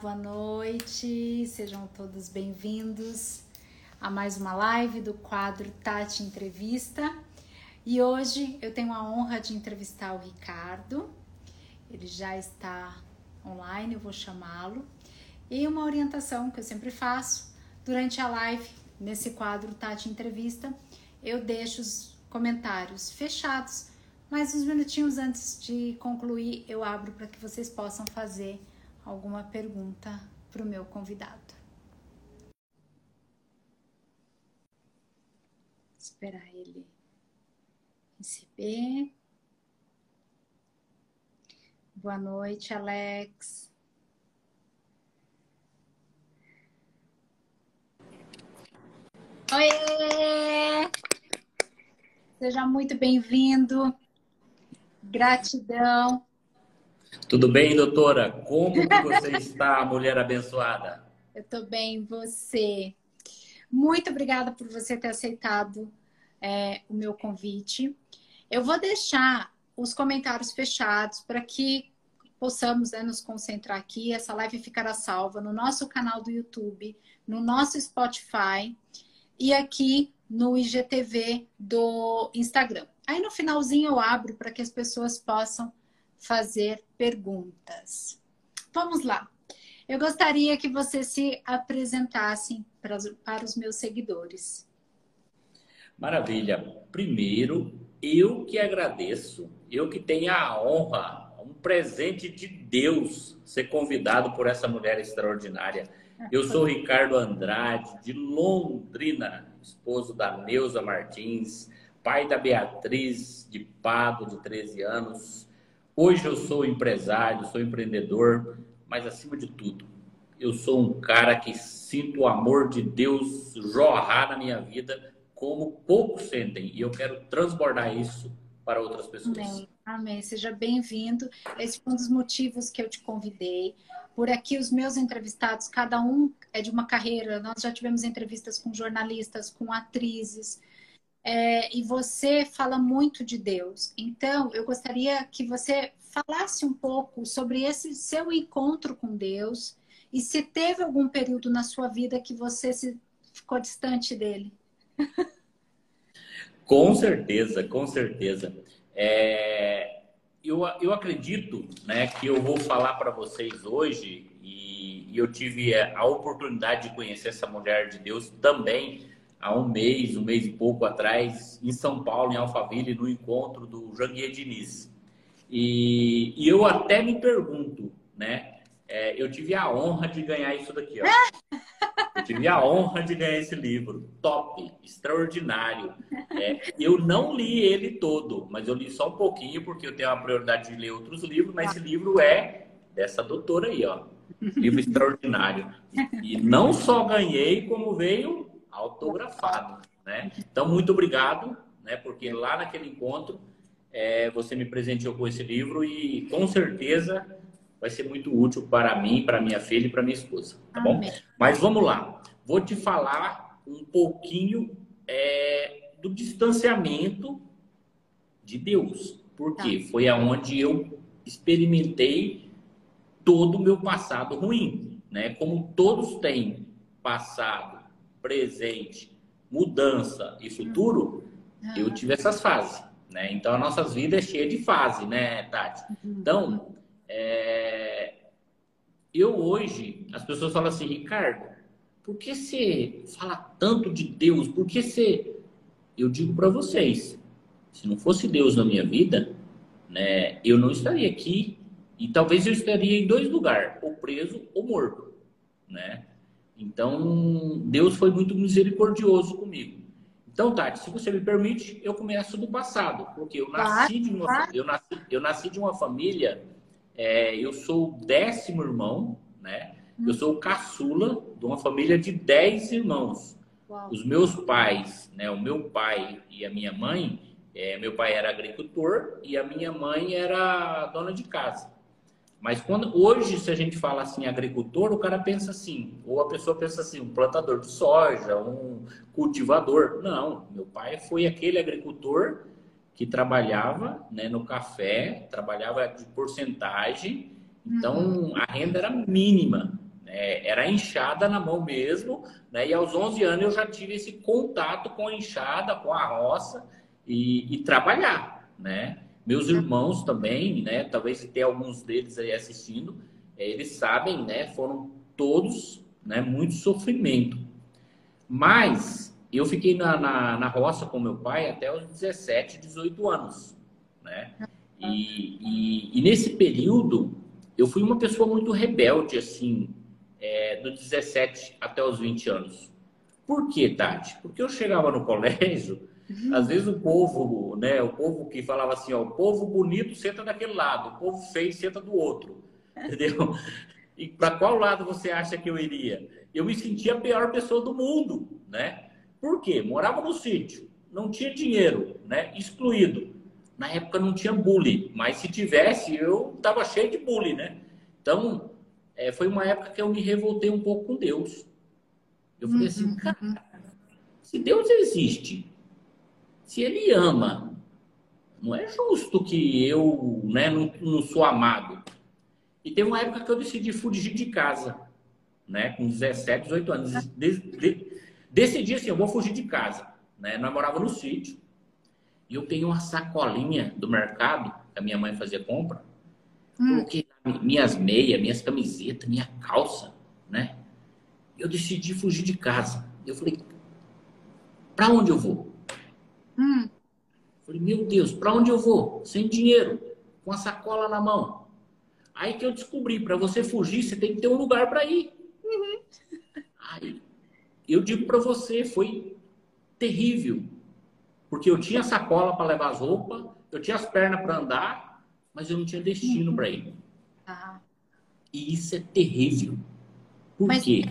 Boa noite, sejam todos bem-vindos a mais uma live do quadro Tati Entrevista. E hoje eu tenho a honra de entrevistar o Ricardo, ele já está online, eu vou chamá-lo. E uma orientação que eu sempre faço durante a live, nesse quadro Tati Entrevista, eu deixo os comentários fechados, mas uns minutinhos antes de concluir, eu abro para que vocês possam fazer alguma pergunta para o meu convidado. Esperar ele receber. Boa noite, Alex. Oi! Seja muito bem-vindo. Gratidão tudo bem, doutora? Como você está, mulher abençoada? Eu estou bem, você. Muito obrigada por você ter aceitado é, o meu convite. Eu vou deixar os comentários fechados para que possamos né, nos concentrar aqui. Essa live ficará salva no nosso canal do YouTube, no nosso Spotify e aqui no IGTV do Instagram. Aí no finalzinho eu abro para que as pessoas possam fazer perguntas. Vamos lá. Eu gostaria que você se apresentasse para, para os meus seguidores. Maravilha. Primeiro, eu que agradeço, eu que tenho a honra, um presente de Deus, ser convidado por essa mulher extraordinária. Eu sou Ricardo Andrade, de Londrina, esposo da Neuza Martins, pai da Beatriz de Pado, de 13 anos, Hoje eu sou empresário, sou empreendedor, mas acima de tudo, eu sou um cara que sinto o amor de Deus jorrar na minha vida como poucos sentem. E eu quero transbordar isso para outras pessoas. Amém. Amém. Seja bem-vindo. Esse foi um dos motivos que eu te convidei. Por aqui, os meus entrevistados, cada um é de uma carreira. Nós já tivemos entrevistas com jornalistas, com atrizes, é, e você fala muito de Deus. Então, eu gostaria que você falasse um pouco sobre esse seu encontro com Deus e se teve algum período na sua vida que você se, ficou distante dele. com certeza, com certeza. É, eu, eu acredito né, que eu vou falar para vocês hoje, e, e eu tive a oportunidade de conhecer essa mulher de Deus também há um mês, um mês e pouco atrás, em São Paulo, em Alphaville, no encontro do Janguier Diniz. E, e eu até me pergunto, né? É, eu tive a honra de ganhar isso daqui, ó. Eu tive a honra de ganhar esse livro. Top, extraordinário. É, eu não li ele todo, mas eu li só um pouquinho, porque eu tenho a prioridade de ler outros livros, mas esse livro é dessa doutora aí, ó. Livro extraordinário. E não só ganhei, como veio autografado, né? Então, muito obrigado, né? Porque lá naquele encontro é, você me presenteou com esse livro e com certeza vai ser muito útil para mim, para minha filha e para minha esposa, tá bom? Mas vamos lá, vou te falar um pouquinho é, do distanciamento de Deus, porque tá. foi aonde eu experimentei todo o meu passado ruim, né? Como todos têm passado presente, mudança e futuro, uhum. eu tive essas fases, né? Então, as nossas vidas é cheia de fase, né, Tati? Uhum. Então, é... eu hoje, as pessoas falam assim, Ricardo, por que você fala tanto de Deus? Por que você... Eu digo para vocês, se não fosse Deus na minha vida, né, eu não estaria aqui e talvez eu estaria em dois lugares, ou preso ou morto, né? Então, Deus foi muito misericordioso comigo. Então, Tati, se você me permite, eu começo do passado, porque eu nasci de uma, eu nasci, eu nasci de uma família, é, eu sou o décimo irmão, né? Eu sou o caçula de uma família de dez irmãos. Uau. Os meus pais, né? O meu pai e a minha mãe, é, meu pai era agricultor e a minha mãe era dona de casa. Mas quando hoje, se a gente fala assim, agricultor, o cara pensa assim, ou a pessoa pensa assim, um plantador de soja, um cultivador. Não, meu pai foi aquele agricultor que trabalhava né, no café, trabalhava de porcentagem Então, uhum. a renda era mínima. Né? Era enxada na mão mesmo. Né? E aos 11 anos eu já tive esse contato com a enxada, com a roça e, e trabalhar. Né? Meus irmãos também, né? talvez tenha alguns deles aí assistindo, é, eles sabem, né? foram todos né? muito sofrimento. Mas eu fiquei na, na, na roça com meu pai até os 17, 18 anos. Né? E, e, e, nesse período, eu fui uma pessoa muito rebelde, assim, é, do 17 até os 20 anos. Por quê, Tati? Porque eu chegava no colégio. Às vezes o povo, né, o povo que falava assim, ó, o povo bonito senta daquele lado, o povo feio senta do outro, entendeu? E para qual lado você acha que eu iria? Eu me sentia a pior pessoa do mundo, né? Por quê? Morava no sítio, não tinha dinheiro, né? Excluído. Na época não tinha bullying, mas se tivesse, eu tava cheio de bullying, né? Então, é, foi uma época que eu me revoltei um pouco com Deus. Eu falei assim, uhum, cara, uhum. se Deus existe, se Ele ama, não é justo que eu né, não, não sou amado. E tem uma época que eu decidi fugir de casa, né, com 17, 18 anos. De, de, decidi assim, eu vou fugir de casa. Né? Nós morava no sítio. E eu peguei uma sacolinha do mercado, que a minha mãe fazia compra, hum. coloquei minhas meias, minhas camisetas, minha calça, né? Eu decidi fugir de casa. Eu falei, para onde eu vou? Hum. Falei, meu Deus, para onde eu vou? Sem dinheiro, com a sacola na mão. Aí que eu descobri, para você fugir, você tem que ter um lugar para ir. Uhum. Aí, eu digo para você, foi terrível. Porque eu tinha sacola para levar as roupas, eu tinha as pernas para andar, mas eu não tinha destino para ir. Ah. E isso é terrível. Por mas, quê?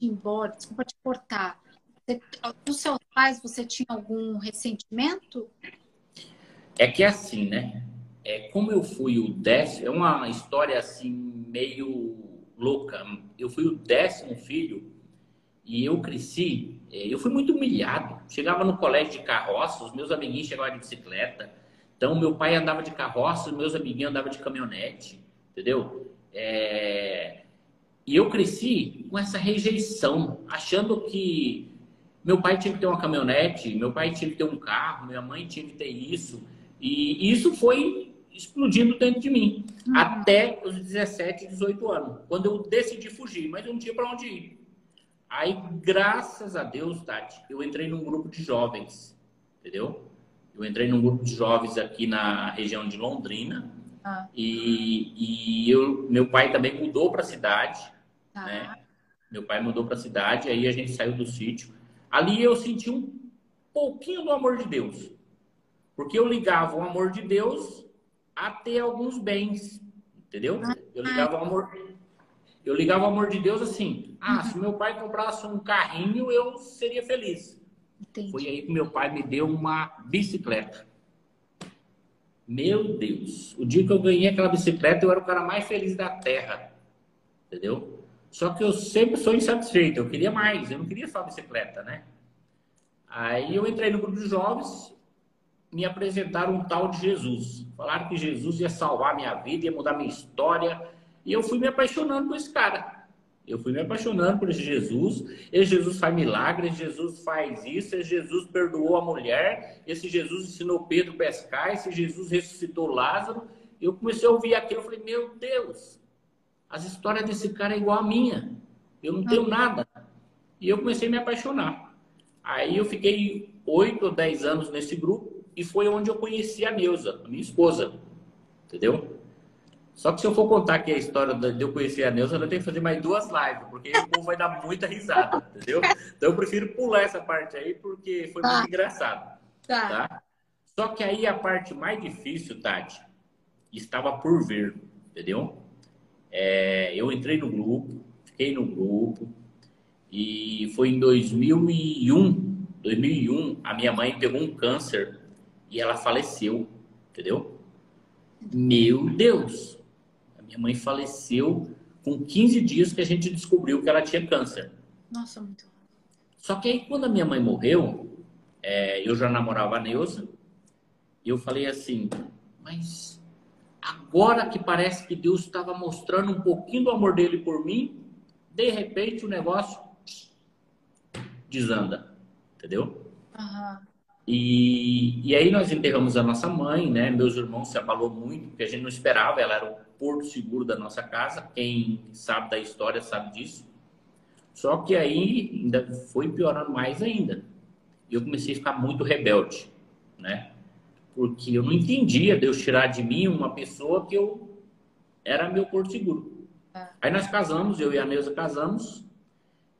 Ir embora, desculpa te cortar. Você, dos seus pais, você tinha algum ressentimento? É que é assim, né? É, como eu fui o décimo, é uma história assim meio louca. Eu fui o décimo filho e eu cresci, é, eu fui muito humilhado. Chegava no colégio de carroça, os meus amiguinhos chegavam de bicicleta. Então, meu pai andava de carroça, meus amiguinhos andavam de caminhonete, entendeu? É... E eu cresci com essa rejeição, achando que meu pai tinha que ter uma caminhonete, meu pai tinha que ter um carro, minha mãe tinha que ter isso. E isso foi explodindo dentro de mim, uhum. até os 17, 18 anos, quando eu decidi fugir, mas eu não tinha para onde ir. Aí, graças a Deus, Tati, eu entrei num grupo de jovens, entendeu? Eu entrei num grupo de jovens aqui na região de Londrina. Ah. E, e eu, meu pai também mudou para a cidade, ah. né? Meu pai mudou para a cidade, aí a gente saiu do sítio. Ali eu senti um pouquinho do amor de Deus. Porque eu ligava o amor de Deus a ter alguns bens, entendeu? Eu ligava o amor, eu ligava o amor de Deus assim: ah, se meu pai comprasse um carrinho, eu seria feliz. Entendi. Foi aí que meu pai me deu uma bicicleta. Meu Deus, o dia que eu ganhei aquela bicicleta, eu era o cara mais feliz da terra. Entendeu? Só que eu sempre sou insatisfeito, eu queria mais, eu não queria só bicicleta, né? Aí eu entrei no grupo de jovens, me apresentaram um tal de Jesus. Falaram que Jesus ia salvar minha vida, ia mudar minha história, e eu fui me apaixonando por esse cara. Eu fui me apaixonando por esse Jesus. Esse Jesus faz milagres, Jesus faz isso, esse Jesus perdoou a mulher, esse Jesus ensinou Pedro a pescar, esse Jesus ressuscitou Lázaro. Eu comecei a ouvir aquilo, eu falei, meu Deus, as histórias desse cara é igual a minha. Eu não tenho nada. E eu comecei a me apaixonar. Aí eu fiquei oito ou dez anos nesse grupo e foi onde eu conheci a Neuza, a minha esposa. Entendeu? Só que se eu for contar aqui a história de eu conhecer a Neuza, eu tenho que fazer mais duas lives, porque o povo vai dar muita risada, entendeu? Então eu prefiro pular essa parte aí, porque foi muito engraçado. Tá. tá. Só que aí a parte mais difícil, Tati, estava por vir, entendeu? É, eu entrei no grupo, fiquei no grupo, e foi em 2001, 2001, a minha mãe pegou um câncer e ela faleceu, entendeu? Meu Deus! Minha mãe faleceu com 15 dias que a gente descobriu que ela tinha câncer. Nossa, muito. Só que aí, quando a minha mãe morreu, é, eu já namorava a Neuza, e eu falei assim, mas Agora que parece que Deus estava mostrando um pouquinho do amor dele por mim, de repente o negócio desanda, entendeu? Uhum. E, e aí nós enterramos a nossa mãe, né? Meus irmãos se abalou muito, porque a gente não esperava, ela era o porto seguro da nossa casa. Quem sabe da história sabe disso. Só que aí ainda foi piorando mais ainda. E eu comecei a ficar muito rebelde, né? Porque eu não entendia Deus tirar de mim uma pessoa que eu era meu porto seguro. É. Aí nós casamos, eu e a Neuza casamos,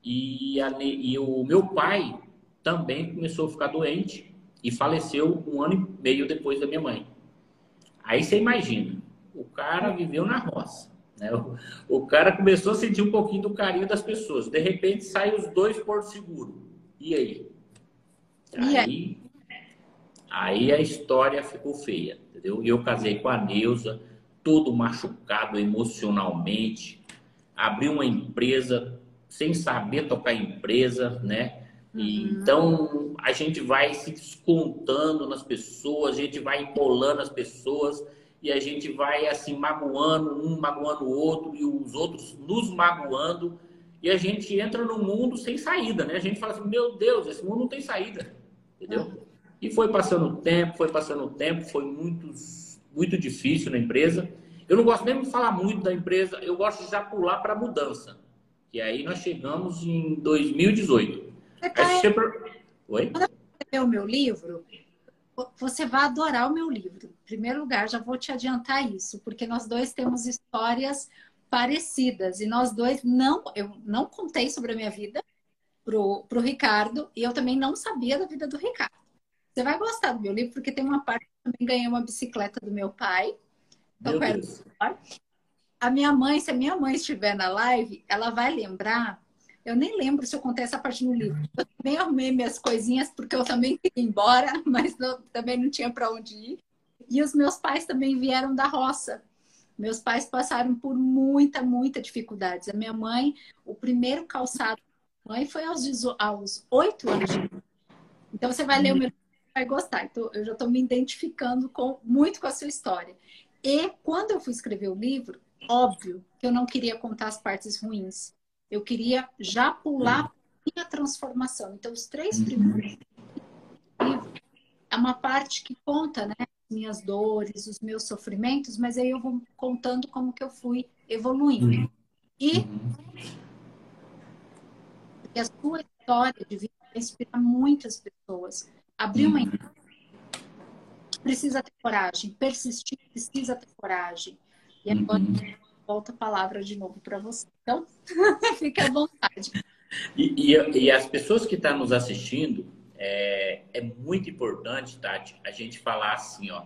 e, a, e o meu pai também começou a ficar doente e faleceu um ano e meio depois da minha mãe. Aí você imagina, o cara viveu na roça. Né? O, o, cara começou a sentir um pouquinho do carinho das pessoas. De repente, saem os dois por seguro. E aí? E aí, aí a história ficou feia, entendeu? E eu casei com a Neuza, todo machucado emocionalmente, abri uma empresa sem saber tocar empresa, né? E, uhum. Então a gente vai se descontando nas pessoas, a gente vai empolando as pessoas e a gente vai assim magoando um, magoando o outro e os outros nos magoando e a gente entra no mundo sem saída, né? A gente fala assim, meu Deus, esse mundo não tem saída, entendeu? Uhum. E foi passando o tempo, foi passando o tempo, foi muito, muito difícil na empresa. Eu não gosto mesmo de falar muito da empresa, eu gosto de já pular para a mudança. E aí nós chegamos em 2018. Você tá sempre... Oi? Quando eu o meu livro, você vai adorar o meu livro. Em primeiro lugar, já vou te adiantar isso, porque nós dois temos histórias parecidas e nós dois não, eu não contei sobre a minha vida pro, pro Ricardo e eu também não sabia da vida do Ricardo. Você vai gostar do meu livro porque tem uma parte que eu também ganhei uma bicicleta do meu pai. Então, meu a minha mãe, se a minha mãe estiver na live, ela vai lembrar. Eu nem lembro se eu contei essa parte no livro. Eu também arrumei minhas coisinhas porque eu também queria ir embora, mas não, também não tinha para onde ir. E os meus pais também vieram da roça. Meus pais passaram por muita, muita dificuldades. A minha mãe, o primeiro calçado da mãe foi aos, aos 8 anos de Então você vai ler o meu vai gostar. Então eu já estou me identificando com, muito com a sua história. E quando eu fui escrever o livro, Óbvio que eu não queria contar as partes ruins. Eu queria já pular a minha transformação. Então, os três uhum. primeiros livros é uma parte que conta, né? Minhas dores, os meus sofrimentos, mas aí eu vou contando como que eu fui evoluindo. Uhum. E a sua história de vida vai inspirar muitas pessoas. Abrir uma uhum. precisa ter coragem, persistir precisa ter coragem. E agora uhum. volta a palavra de novo para você. Então, fique à vontade. E, e, e, as pessoas que estão tá nos assistindo, é, é muito importante, Tati, a gente falar assim, ó.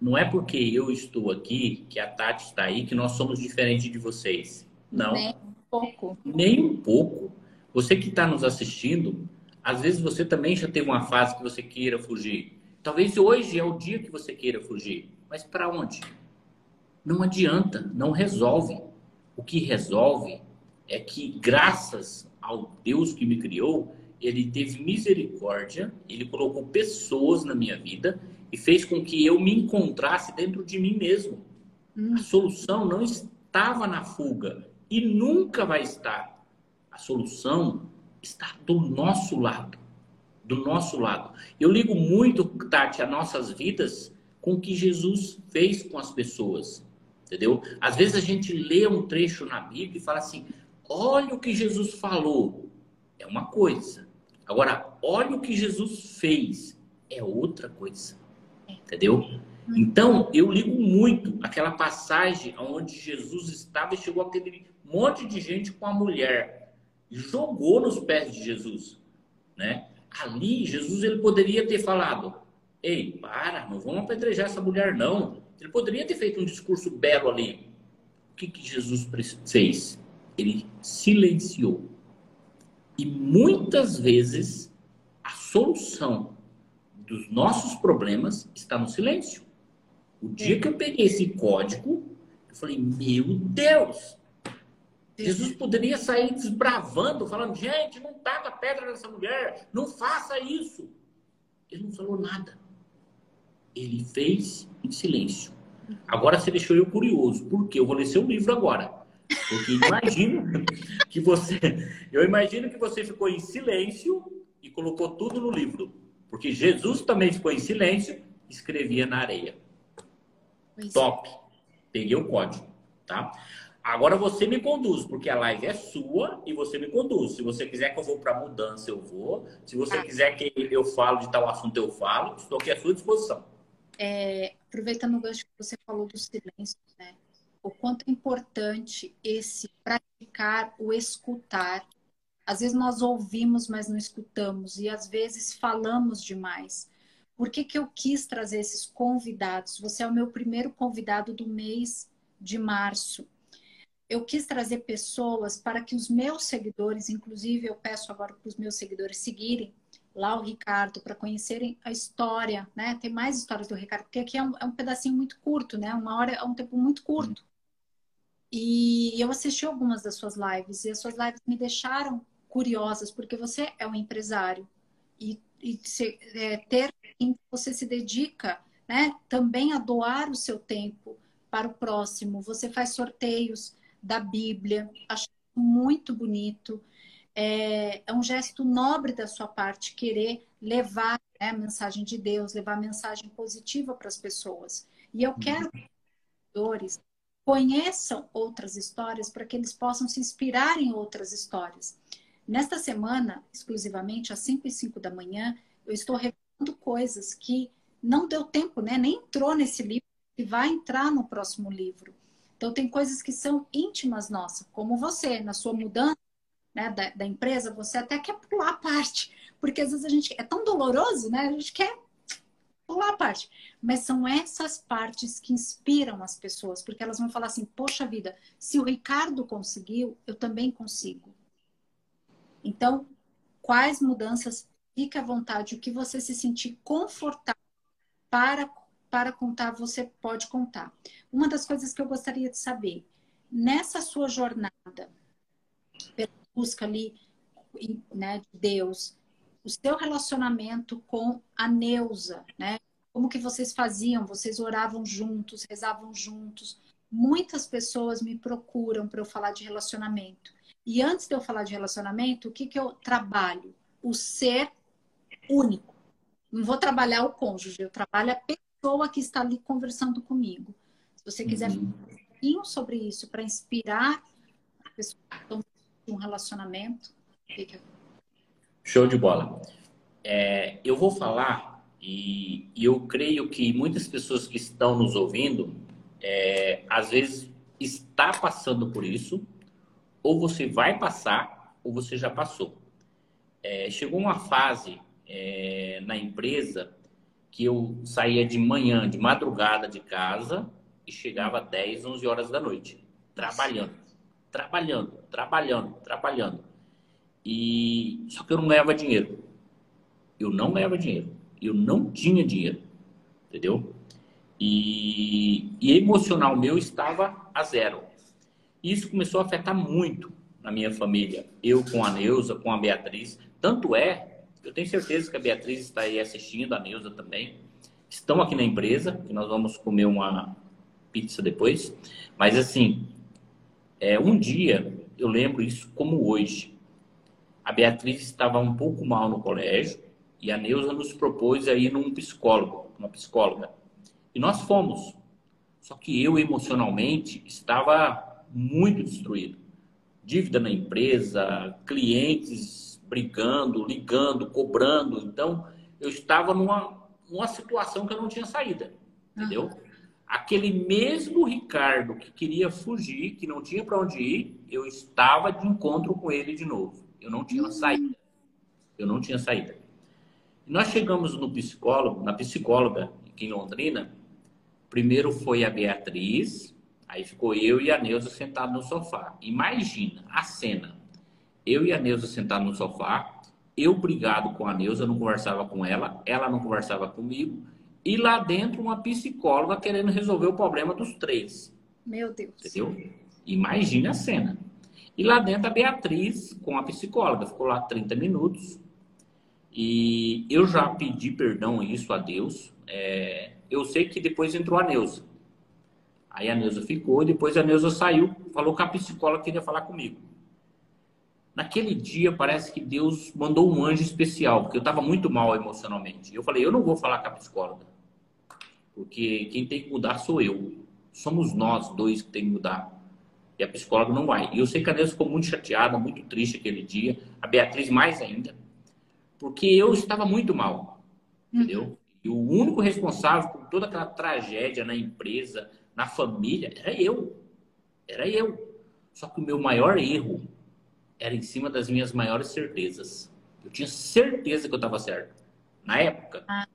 Não é porque eu estou aqui, que a Tati está aí, que nós somos diferentes de vocês. Não. Nem um pouco. Nem um pouco. Você que está nos assistindo, às vezes você também já teve uma fase que você queira fugir. Talvez hoje é o dia que você queira fugir. Mas para onde? Não adianta, não resolve. O que resolve é que, graças ao Deus que me criou, ele teve misericórdia, ele colocou pessoas na minha vida e fez com que eu me encontrasse dentro de mim mesmo. Hum. A solução não estava na fuga e nunca vai estar. A solução está do nosso lado. Do nosso lado. Eu ligo muito, Tati, a nossas vidas com o que Jesus fez com as pessoas entendeu? Às vezes a gente lê um trecho na Bíblia e fala assim: olha o que Jesus falou, é uma coisa. Agora, olha o que Jesus fez, é outra coisa, entendeu? Então, eu ligo muito aquela passagem onde Jesus estava e chegou aquele monte de gente com a mulher, jogou nos pés de Jesus, né? Ali, Jesus ele poderia ter falado: Ei, para, não vamos apedrejar essa mulher, não. Ele poderia ter feito um discurso belo ali. O que, que Jesus fez? Ele silenciou. E muitas vezes a solução dos nossos problemas está no silêncio. O dia que eu peguei esse código, eu falei: Meu Deus! Jesus poderia sair desbravando, falando: Gente, não taca pedra nessa mulher, não faça isso. Ele não falou nada ele fez em silêncio. Agora você deixou eu curioso. Por quê? Eu vou ler seu livro agora. Porque imagino que você. Eu imagino que você ficou em silêncio e colocou tudo no livro. Porque Jesus também ficou em silêncio e escrevia na areia. Pois é. Top. Peguei o código, tá? Agora você me conduz, porque a live é sua e você me conduz. Se você quiser que eu vou para mudança, eu vou. Se você ah. quiser que eu falo de tal assunto, eu falo. Estou aqui à sua disposição. É, aproveitando o gancho que você falou do silêncio, né? O quanto é importante esse praticar o escutar. Às vezes nós ouvimos, mas não escutamos. E às vezes falamos demais. Por que, que eu quis trazer esses convidados? Você é o meu primeiro convidado do mês de março eu quis trazer pessoas para que os meus seguidores, inclusive eu peço agora para os meus seguidores seguirem lá o Ricardo para conhecerem a história, né? Tem mais histórias do Ricardo, porque aqui é um, é um pedacinho muito curto, né? Uma hora é um tempo muito curto. E eu assisti algumas das suas lives e as suas lives me deixaram curiosas, porque você é um empresário e, e se, é, ter você se dedica, né? Também a doar o seu tempo para o próximo. Você faz sorteios da Bíblia. Acho muito bonito. É, é, um gesto nobre da sua parte querer levar né, a mensagem de Deus, levar a mensagem positiva para as pessoas. E eu uhum. quero que os conheçam outras histórias para que eles possam se inspirar em outras histórias. Nesta semana, exclusivamente às 5 e 5 da manhã, eu estou revelando coisas que não deu tempo, né? nem entrou nesse livro, e vai entrar no próximo livro. Então, tem coisas que são íntimas nossas, como você, na sua mudança né, da, da, empresa, você até quer pular a parte, porque às vezes a gente é tão doloroso, né? A gente quer pular a parte. Mas são essas partes que inspiram as pessoas, porque elas vão falar assim: poxa vida, se o Ricardo conseguiu, eu também consigo. Então, quais mudanças? Fique à vontade, o que você se sentir confortável para para contar, você pode contar. Uma das coisas que eu gostaria de saber, nessa sua jornada, pela busca ali né, de Deus, o seu relacionamento com a Neuza, né? Como que vocês faziam? Vocês oravam juntos, rezavam juntos. Muitas pessoas me procuram para eu falar de relacionamento. E antes de eu falar de relacionamento, o que, que eu trabalho? O ser único. Não vou trabalhar o cônjuge, eu trabalho a pessoa que está ali conversando comigo. Se você quiser uhum. falar um pouquinho sobre isso para inspirar a pessoa um relacionamento, fica. Show de bola. É, eu vou falar e, e, eu creio que muitas pessoas que estão nos ouvindo, é, às vezes está passando por isso, ou você vai passar, ou você já passou. É, chegou uma fase é, na empresa que eu saía de manhã, de madrugada de casa e chegava às 10, 11 horas da noite, trabalhando, trabalhando, trabalhando, trabalhando. E só que eu não ganhava dinheiro. Eu não ganhava dinheiro. Eu não tinha dinheiro. Entendeu? E, e emocional meu estava a zero. Isso começou a afetar muito na minha família. Eu com a Neuza, com a Beatriz. Tanto é eu tenho certeza que a Beatriz está aí assistindo, a Neuza também. Estão aqui na empresa, que nós vamos comer uma pizza depois. Mas assim, é, um dia, eu lembro isso como hoje. A Beatriz estava um pouco mal no colégio e a Neuza nos propôs a ir num psicólogo, uma psicóloga. E nós fomos. Só que eu emocionalmente estava muito destruído. Dívida na empresa, clientes brigando, ligando, cobrando. Então, eu estava numa, numa situação que eu não tinha saída, entendeu? Uhum. Aquele mesmo Ricardo que queria fugir, que não tinha para onde ir, eu estava de encontro com ele de novo. Eu não tinha uhum. saída. Eu não tinha saída. E nós chegamos no psicólogo, na psicóloga aqui em Londrina. Primeiro foi a Beatriz, aí ficou eu e a Neuza sentados no sofá. Imagina a cena eu e a Neuza sentados no sofá, eu brigado com a Neuza, não conversava com ela, ela não conversava comigo, e lá dentro uma psicóloga querendo resolver o problema dos três. Meu Deus. Entendeu? Imagina a cena. E lá dentro a Beatriz com a psicóloga, ficou lá 30 minutos. E eu já pedi perdão isso a Deus. É, eu sei que depois entrou a Neuza. Aí a Neuza ficou, depois a Neuza saiu, falou que a psicóloga queria falar comigo. Naquele dia, parece que Deus mandou um anjo especial, porque eu estava muito mal emocionalmente. Eu falei, eu não vou falar com a psicóloga, porque quem tem que mudar sou eu. Somos nós dois que tem que mudar. E a psicóloga não vai. E eu sei que a Neuza ficou muito chateada, muito triste aquele dia. A Beatriz mais ainda. Porque eu estava muito mal. Entendeu? Uhum. E o único responsável por toda aquela tragédia na empresa, na família, era eu. Era eu. Só que o meu maior erro era em cima das minhas maiores certezas. Eu tinha certeza que eu estava certo. Na época. Ah.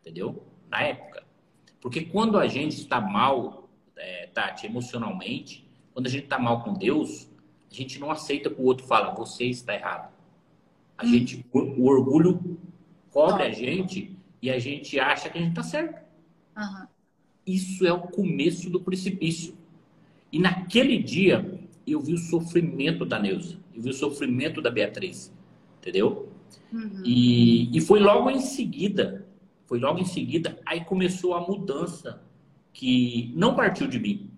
Entendeu? Na época. Porque quando a gente está mal, é, Tati, emocionalmente, quando a gente está mal com Deus, a gente não aceita que o outro fala, você está errado. A hum. gente, o, o, orgulho cobre a gente e a gente acha que a gente está certo. Uhum. Isso é o começo do precipício. E naquele dia, eu vi o sofrimento da Neuza, eu vi o sofrimento da Beatriz, entendeu? Uhum. E, e foi logo em seguida, foi logo em seguida, aí começou a mudança que não partiu de mim.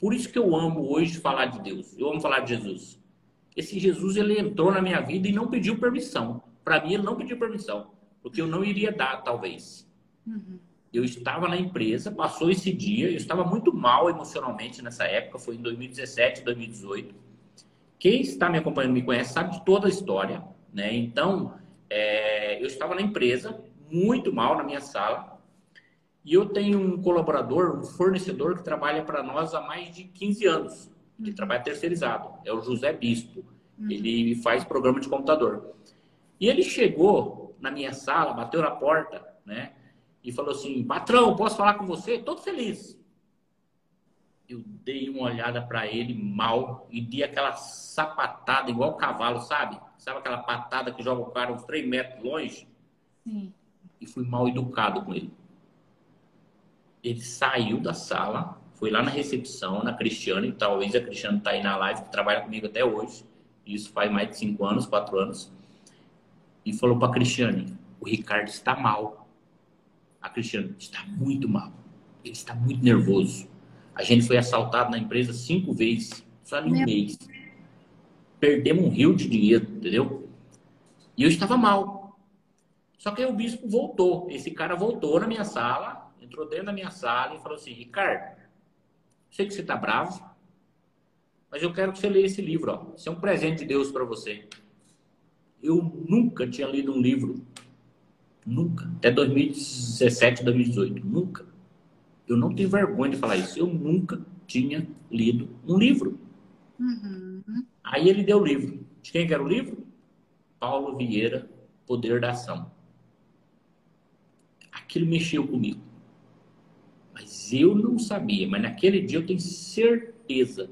Por isso que eu amo hoje falar de Deus, eu amo falar de Jesus. Esse Jesus, ele entrou na minha vida e não pediu permissão. Para mim, ele não pediu permissão, porque eu não iria dar, talvez. Uhum eu estava na empresa, passou esse dia, eu estava muito mal emocionalmente nessa época, foi em 2017, 2018. Quem está me acompanhando, me conhece, sabe de toda a história, né? Então, é, eu estava na empresa, muito mal na minha sala, e eu tenho um colaborador, um fornecedor que trabalha para nós há mais de 15 anos, que uhum. trabalha terceirizado, é o José Bispo. Uhum. Ele faz programa de computador. E ele chegou na minha sala, bateu na porta, né? e falou assim: Patrão, posso falar com você? Todo feliz. Eu dei uma olhada para ele mal e dei aquela sapatada igual cavalo, sabe? Sabe aquela patada que joga o cara uns 3 metros longe? Sim. E fui mal educado com ele. Ele saiu da sala, foi lá na recepção, na Cristiane, talvez a Cristiane está aí na live, que trabalha comigo até hoje. Isso faz mais de 5 anos, 4 anos. E falou para a Cristiane: o Ricardo está mal a Cristiane está muito mal. Ele está muito nervoso. A gente foi assaltado na empresa cinco vezes, só em um mês. Perdemos um rio de dinheiro, entendeu? E eu estava mal. Só que aí o bispo voltou. Esse cara voltou na minha sala, entrou dentro da minha sala e falou assim: Ricardo, sei que você está bravo, mas eu quero que você leia esse livro. Ó. Isso é um presente de Deus para você. Eu nunca tinha lido um livro Nunca. Até 2017, 2018. Nunca. Eu não tenho vergonha de falar isso. Eu nunca tinha lido um livro. Uhum. Aí ele deu o livro. De quem que era o livro? Paulo Vieira, Poder da Ação. Aquilo mexeu comigo. Mas eu não sabia. Mas naquele dia eu tenho certeza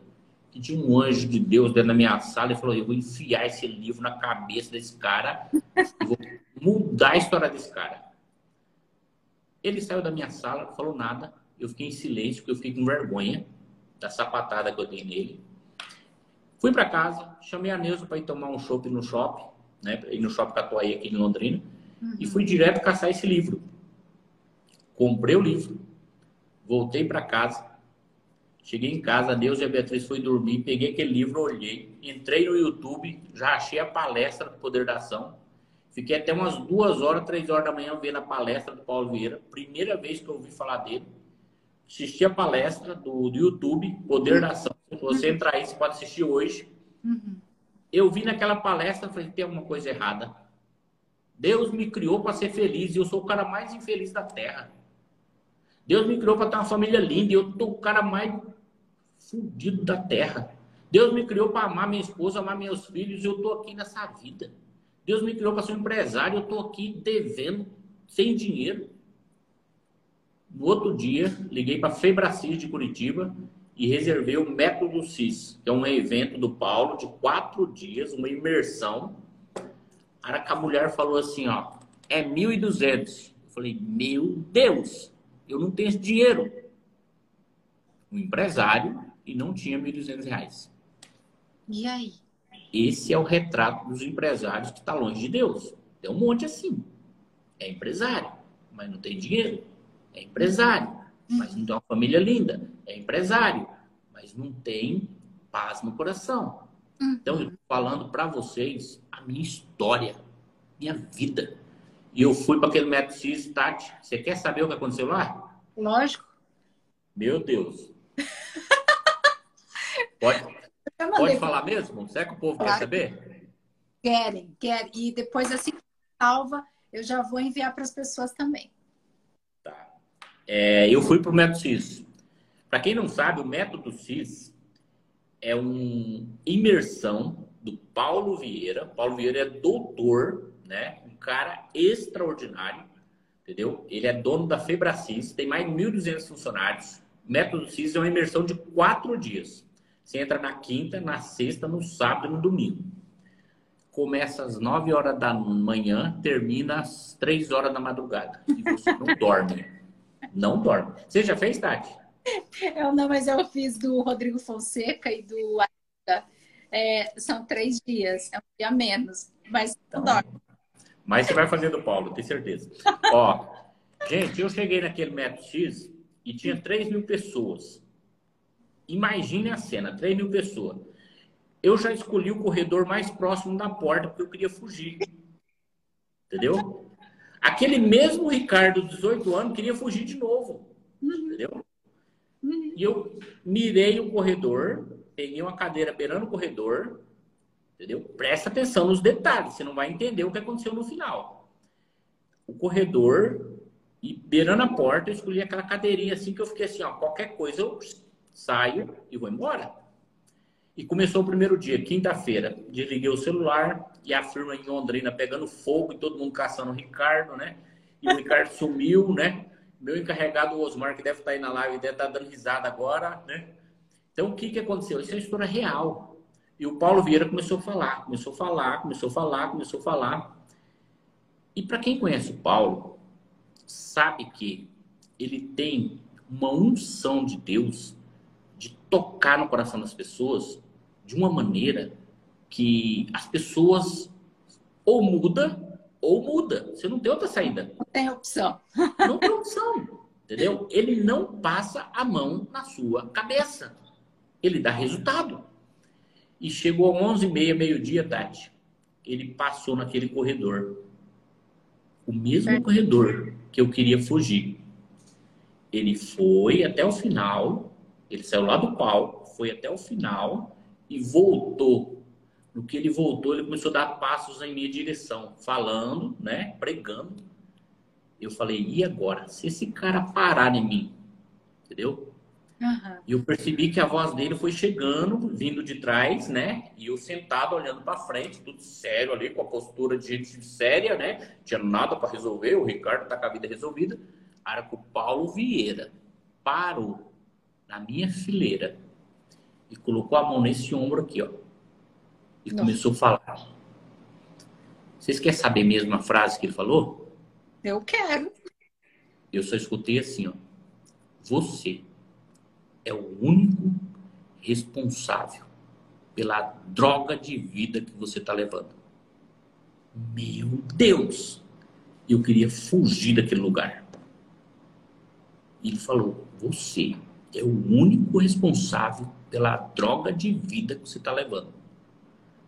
que tinha um anjo de Deus dentro da minha sala e falou: Eu vou enfiar esse livro na cabeça desse cara e vou mudar a história desse cara. Ele saiu da minha sala, não falou nada. Eu fiquei em silêncio, porque eu fiquei com vergonha da sapatada que eu dei nele. Fui para casa, chamei a Neuza para ir tomar um shopping no shopping, né? Ir no shopping Catuaí aqui em Londrina. Uhum. E fui direto caçar esse livro. Comprei o livro, voltei para casa. Cheguei em casa, Deus e a Beatriz foi dormir, peguei aquele livro, olhei, entrei no YouTube, já achei a palestra do Poder da Ação Fiquei até umas duas horas, três horas da manhã vendo a palestra do Paulo Vieira. Primeira vez que eu ouvi falar dele. Assisti a palestra do, do YouTube, Poder da Ação. Se você entrar aí, você pode assistir hoje. Uhum. Eu vi naquela palestra, falei, tem alguma coisa errada. Deus me criou para ser feliz e eu sou o cara mais infeliz da Terra. Deus me criou para ter uma família linda e eu tô o cara mais fudido da Terra. Deus me criou para amar minha esposa, amar meus filhos e eu tô aqui nessa vida. Deus me criou para ser um empresário, eu estou aqui devendo, sem dinheiro. No outro dia, liguei para a Febracis de Curitiba e reservei o Método CIS, que é um evento do Paulo de quatro dias, uma imersão. Aí a mulher falou assim, ó, é 1.200. Eu falei, meu Deus, eu não tenho esse dinheiro. Um empresário e não tinha 1.200 reais. E aí? Esse é o retrato dos empresários que está longe de Deus. Tem um monte assim. É empresário, mas não tem dinheiro. É empresário, mas não tem uma família linda. É empresário, mas não tem paz no coração. Uhum. Então, eu tô falando para vocês a minha história, minha vida. E eu fui para aquele método X, Tati. Você quer saber o que aconteceu lá? Lógico. Meu Deus. Pode, pode falar mesmo? Será que o povo quer Claro. saber? Querem, querem. E depois, assim que salva, eu já vou enviar para as pessoas também. É, eu fui para o método CIS. Para quem não sabe, o método CIS é uma imersão do Paulo Vieira. Paulo Vieira é doutor, né? Um cara extraordinário, entendeu? Ele é dono da Febracis, tem mais de 1.200 funcionários. O método CIS é uma imersão de quatro dias. Você entra na quinta, na sexta, no sábado e no domingo. Começa às 9 horas da manhã, termina às 3 horas da madrugada. E você não dorme. Não dorme. Você já fez, Tati? Eu não, mas eu fiz do Rodrigo Fonseca e do. É, são três dias, é um dia menos. Mas não dorme. Mas você vai fazer do Paulo, tenho certeza. Ó, gente, eu cheguei naquele método X e tinha 3 mil pessoas. Imagine a cena, 3 mil pessoas. Eu já escolhi o corredor mais próximo da porta porque eu queria fugir. Entendeu? Aquele mesmo Ricardo, 18 anos, queria fugir de novo. Entendeu? Uhum. E eu mirei o corredor, peguei uma cadeira beirando o corredor, entendeu? Presta atenção nos detalhes, você não vai entender o que aconteceu no final. O corredor, e beirando a porta, eu escolhi aquela cadeirinha assim que eu fiquei assim, ó, qualquer coisa eu saio e vou embora. E começou o primeiro dia, quinta-feira. Desliguei o celular e a firma em Londrina pegando fogo e todo mundo caçando o Ricardo, né? E o Ricardo sumiu, né? Meu encarregado, Osmar, que deve estar aí na live, deve estar dando risada agora, né? Então, o que, que aconteceu? Isso é uma história real. E o Paulo Vieira começou a falar, começou a falar, começou a falar, começou a falar. E para quem conhece o Paulo, sabe que ele tem uma unção de Deus de tocar no coração das pessoas de uma maneira que as pessoas ou muda ou muda. Você não tem outra saída. Não tem opção. Não tem opção. Entendeu? Ele não passa a mão na sua cabeça. Ele dá resultado. E chegou às 11h30, meio-dia, Tati. Ele passou naquele corredor. O mesmo É. corredor que eu queria fugir. Ele foi até o final. Ele saiu lá do palco, foi até o final e voltou. No que ele voltou, ele começou a dar passos em minha direção, falando, né? Pregando. Eu falei, e agora? Se esse cara parar em mim, entendeu? Aham. E eu percebi que a voz dele foi chegando, vindo de trás, né? E eu sentado, olhando para frente, tudo sério ali, com a postura de gente séria, né? Tinha nada para resolver, o Ricardo tá com a vida resolvida. A hora que o Paulo Vieira parou na minha fileira e colocou a mão nesse ombro aqui, ó. E Nossa. começou a falar. Vocês querem saber mesmo a frase que ele falou? Eu quero. Eu só escutei assim, ó. Você é o único responsável pela droga de vida que você está levando. Meu Deus! Eu queria fugir daquele lugar. E ele falou: Você é o único responsável pela droga de vida que você está levando.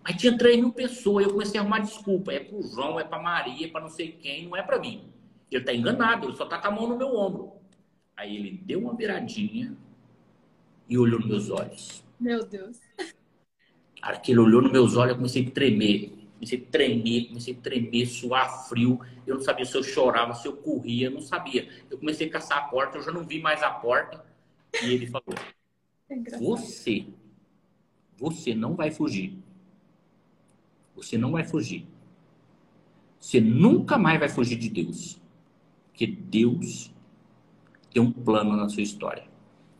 Aí tinha 3 mil pessoas, eu comecei a arrumar desculpa. É pro João, é pra Maria, é pra não sei quem, não é pra mim. Ele tá enganado, ele só tá com a mão no meu ombro. Aí ele deu uma viradinha e olhou nos meus olhos. Meu Deus. A que ele olhou nos meus olhos, eu comecei a tremer. Comecei a tremer, comecei a tremer, suar frio. Eu não sabia se eu chorava, se eu corria, eu não sabia. Eu comecei a caçar a porta, eu já não vi mais a porta. E ele falou: É. Você, você não vai fugir. Você não vai fugir. Você nunca mais vai fugir de Deus. Porque Deus tem um plano na sua história.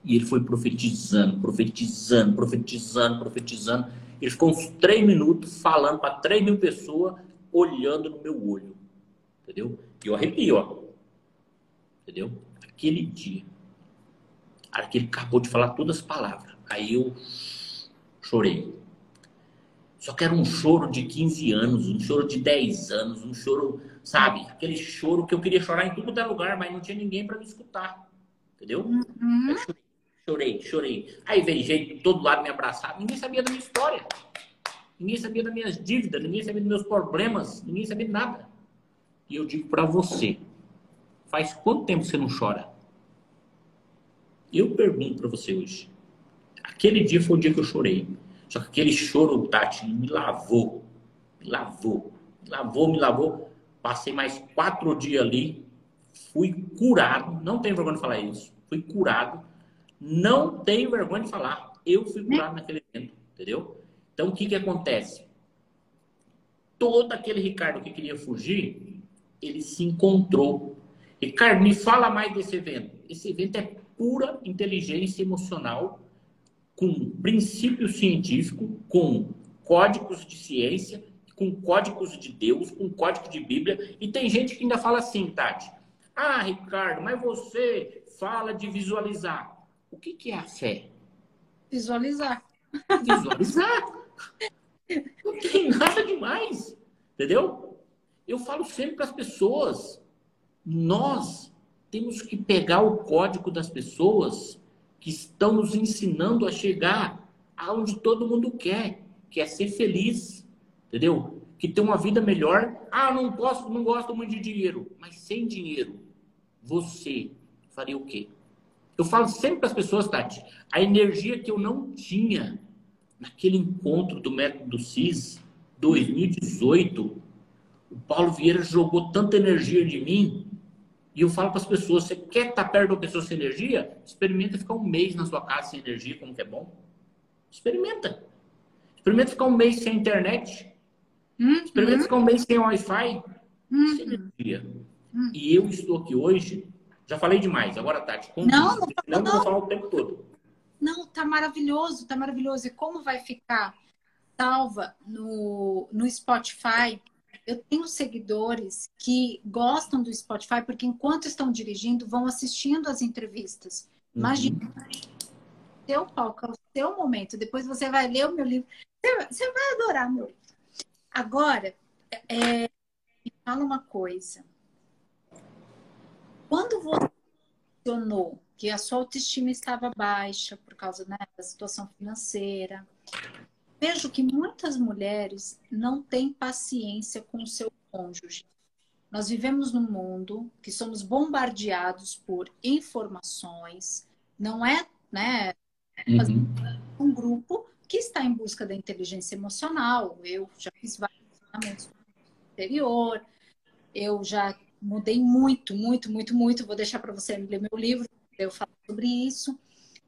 E ele foi profetizando, profetizando, profetizando, profetizando. Ele ficou uns três minutos falando para três mil pessoas, olhando no meu olho. Entendeu? E eu arrepio, ó. Entendeu? Aquele dia. Que ele acabou de falar todas as palavras. Aí eu chorei. Só que era um choro de 15 anos, um choro de 10 anos, um choro, sabe? Aquele choro que eu queria chorar em é lugar, mas não tinha ninguém para me escutar. Entendeu? Uhum. chorei, chorei. Aí veio gente de todo lado me abraçar. Ninguém sabia da minha história. Ninguém sabia das minhas dívidas, ninguém sabia dos meus problemas, ninguém sabia de nada. E eu digo para você, faz quanto tempo você não chora? Eu pergunto para você hoje. Aquele dia foi o dia que eu chorei. Só que aquele choro, Tati, me lavou. Me lavou. Me lavou, me lavou. Passei mais quatro dias ali. Fui curado. Não tenho vergonha de falar isso. Fui curado. Não tenho vergonha de falar. Eu fui curado naquele evento. Entendeu? Então, o que, que acontece? Todo aquele Ricardo que queria fugir, ele se encontrou. Ricardo, me fala mais desse evento. Esse evento é pura inteligência emocional, com princípio científico, com códigos de ciência, com códigos de Deus, com código de Bíblia. E tem gente que ainda fala assim, Tati. Ah, Ricardo, mas você fala de visualizar. O que, que é a fé? Visualizar. Visualizar. Não tem nada demais. Entendeu? Eu falo sempre para as pessoas: nós temos que pegar o código das pessoas que estão nos ensinando a chegar aonde todo mundo quer, que é ser feliz, entendeu? Que ter uma vida melhor. Ah, não gosto, não gosto muito de dinheiro, mas sem dinheiro, você faria o quê? Eu falo sempre para as pessoas, Tati, a energia que eu não tinha naquele encontro do método CIS 2018, o Paulo Vieira jogou tanta energia de mim. E eu falo para as pessoas: você quer estar perto de uma pessoa sem energia? Experimenta ficar um mês na sua casa sem energia, como que é bom. Experimenta. Experimenta ficar um mês sem internet. Uhum. Experimenta ficar um mês sem Wi-Fi. Uhum. Sem energia. Uhum. E eu estou aqui hoje. Já falei demais. Agora, Tati, conta. Não, não, não, não. vou falar o tempo todo. Não, tá maravilhoso, tá maravilhoso. E como vai ficar salva no, no Spotify? Eu tenho seguidores que gostam do Spotify porque enquanto estão dirigindo, vão assistindo as entrevistas. Imagina, uhum. seu palco, é o seu momento. Depois você vai ler o meu livro. Você, vai adorar meu livro. Agora, é, me fala uma coisa. Quando você mencionou que a sua autoestima estava baixa por causa né, da situação financeira. Vejo que muitas mulheres não têm paciência com o seu cônjuge. Nós vivemos num mundo que somos bombardeados por informações, não é, né, uhum. um grupo que está em busca da inteligência emocional. Eu já fiz vários treinamentos no exterior, eu já mudei muito, muito, muito, muito. Vou deixar para você ler meu livro, eu falo sobre isso.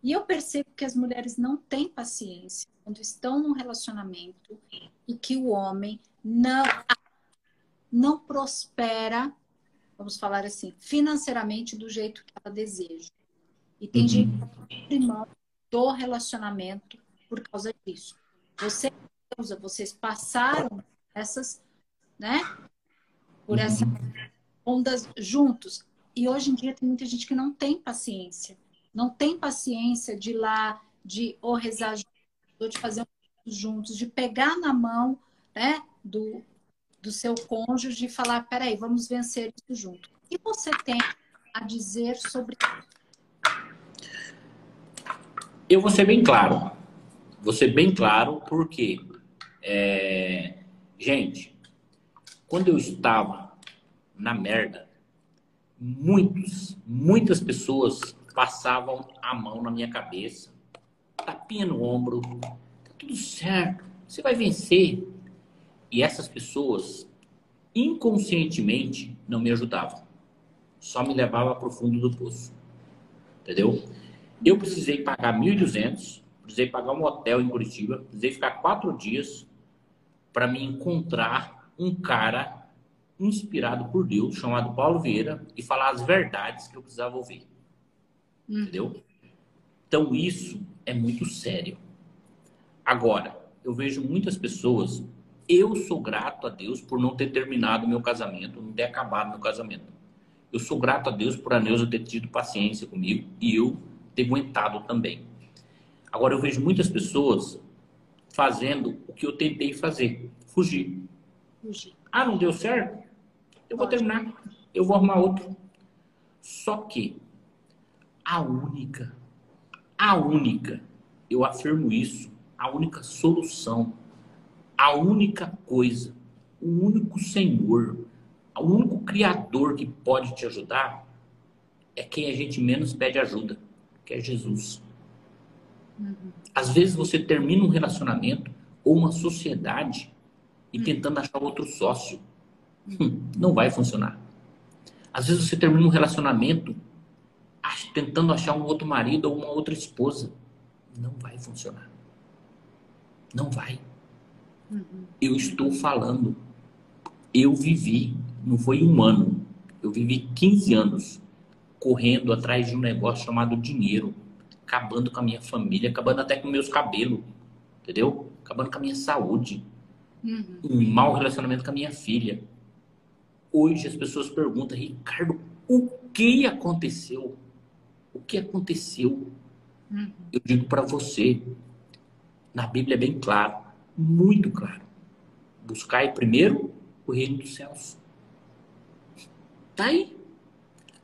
E eu percebo que as mulheres não têm paciência quando estão num relacionamento e que o homem não, não prospera, vamos falar assim, financeiramente do jeito que ela deseja. E tem uhum. gente que mão do relacionamento por causa disso. Você, vocês passaram essas, né? Por uhum. essas ondas juntos. E hoje em dia tem muita gente que não tem paciência. Não tem paciência de ir lá, de ou rezar de fazer um juntos, de pegar na mão né, do, do seu cônjuge e falar, peraí, vamos vencer isso junto. O que você tem a dizer sobre isso? Eu vou ser bem claro. Vou ser bem claro porque, é... gente, quando eu estava na merda, muitos, muitas pessoas passavam a mão na minha cabeça, tapinha no ombro, tá tudo certo, você vai vencer. E essas pessoas, inconscientemente, não me ajudavam. Só me levava para o fundo do poço. Entendeu? Eu precisei pagar 1.200, precisei pagar um hotel em Curitiba, precisei ficar quatro dias para me encontrar um cara inspirado por Deus, chamado Paulo Vieira, e falar as verdades que eu precisava ouvir. Hum. Entendeu? Então, isso é muito sério. Agora, eu vejo muitas pessoas. Eu sou grato a Deus por não ter terminado meu casamento, não ter acabado meu casamento. Eu sou grato a Deus por a Neuza ter tido paciência comigo e eu ter aguentado também. Agora, eu vejo muitas pessoas fazendo o que eu tentei fazer: fugir. fugir. Ah, não deu certo? Eu vou terminar, eu vou arrumar outro. Só que a única, a única, eu afirmo isso, a única solução, a única coisa, o único Senhor, o único Criador que pode te ajudar é quem a gente menos pede ajuda, que é Jesus. Uhum. Às vezes você termina um relacionamento ou uma sociedade e uhum. tentando achar outro sócio. Hum, não vai funcionar. Às vezes você termina um relacionamento tentando achar um outro marido ou uma outra esposa. Não vai funcionar. Não vai. Uhum. Eu estou falando. Eu vivi, não foi um ano, eu vivi 15 anos correndo atrás de um negócio chamado dinheiro, acabando com a minha família, acabando até com meus cabelos, entendeu? Acabando com a minha saúde. Uhum. Um mau relacionamento com a minha filha. Hoje as pessoas perguntam, Ricardo, o que aconteceu? O que aconteceu? Uhum. Eu digo para você, na Bíblia é bem claro, muito claro. Buscai primeiro o reino dos céus. Tá aí.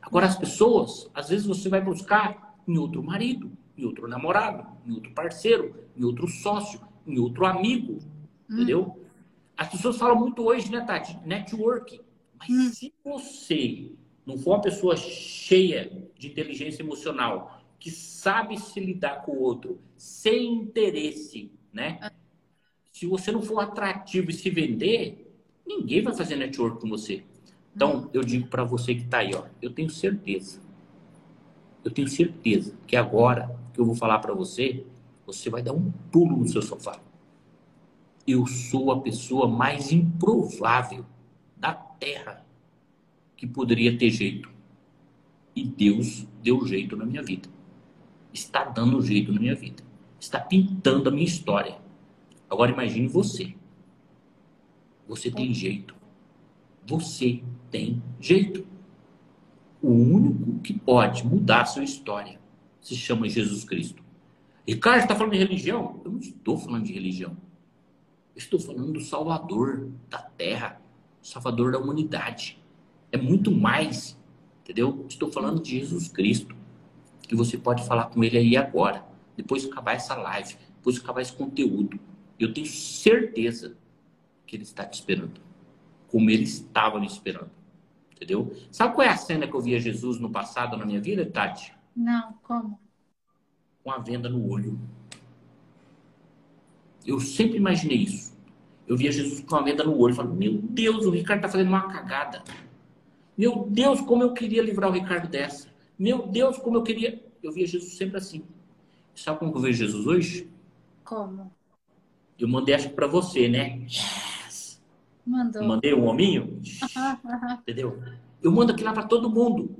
Agora as pessoas, às vezes você vai buscar em outro marido, em outro namorado, em outro parceiro, em outro sócio, em outro amigo, hum. entendeu? As pessoas falam muito hoje, né, Tati? Network. Mas hum. se você não for uma pessoa cheia de inteligência emocional, que sabe se lidar com o outro sem interesse, né? Se você não for atrativo e se vender, ninguém vai fazer network com você. Então, eu digo para você que está aí, ó, eu tenho certeza, eu tenho certeza que agora que eu vou falar para você, você vai dar um pulo no seu sofá. Eu sou a pessoa mais improvável da Terra que poderia ter jeito. E Deus deu jeito na minha vida. Está dando jeito na minha vida. Está pintando a minha história. Agora imagine você. Você tem jeito. Você tem jeito. O único que pode mudar a sua história se chama Jesus Cristo. Ricardo, está falando de religião? Eu não estou falando de religião. Eu estou falando do Salvador da Terra, Salvador da humanidade. É muito mais, entendeu? Estou falando de Jesus Cristo, que você pode falar com ele aí agora, depois que acabar essa live, depois que acabar esse conteúdo. Eu tenho certeza que ele está te esperando, como ele estava me esperando. Entendeu? Sabe qual é a cena que eu via Jesus no passado na minha vida, Tati? Não, como? Com a venda no olho. Eu sempre imaginei isso. Eu via Jesus com a venda no olho. Falei, meu Deus, o Ricardo está fazendo uma cagada. Meu Deus, como eu queria livrar o Ricardo dessa. Meu Deus, como eu queria. Eu via Jesus sempre assim. Sabe como eu vejo Jesus hoje? Como? Eu mandei acho para você, né? Yes. Mandou. Mandei um hominho. Entendeu? Eu mando aquilo lá para todo mundo.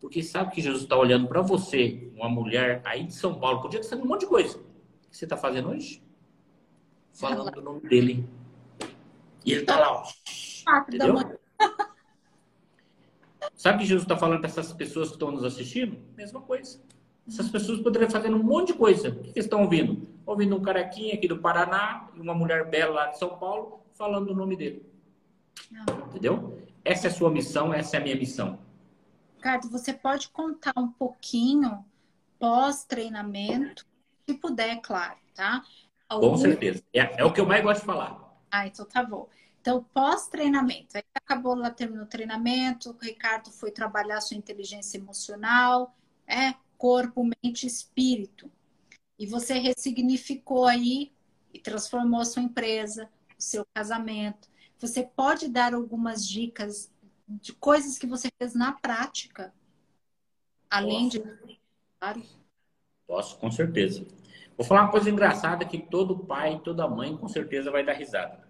Porque sabe que Jesus está olhando para você, uma mulher aí de São Paulo, podia estar fazendo um monte de coisa. O que você está fazendo hoje? Falando do nome dele. E ele está lá, ó. Entendeu? Sabe que Jesus está falando para essas pessoas que estão nos assistindo? Mesma coisa. Essas pessoas poderiam fazer um monte de coisa. O que, que estão ouvindo? Ouvindo um carequinha aqui do Paraná e uma mulher bela lá de São Paulo falando o nome dele. Não. Entendeu? Essa é a sua missão, essa é a minha missão. Ricardo, você pode contar um pouquinho pós-treinamento, se puder, claro, tá? Algum... Com certeza. É, é, o que eu mais gosto de falar. Ah, então tá bom. Então, pós-treinamento. Aí acabou lá, terminou o treinamento, o Ricardo foi trabalhar sua inteligência emocional, é corpo, mente espírito. E você ressignificou aí e transformou a sua empresa, o seu casamento. Você pode dar algumas dicas de coisas que você fez na prática, além Posso. de. Claro. Posso, com certeza. Vou falar uma coisa engraçada que todo pai, toda mãe com certeza vai dar risada.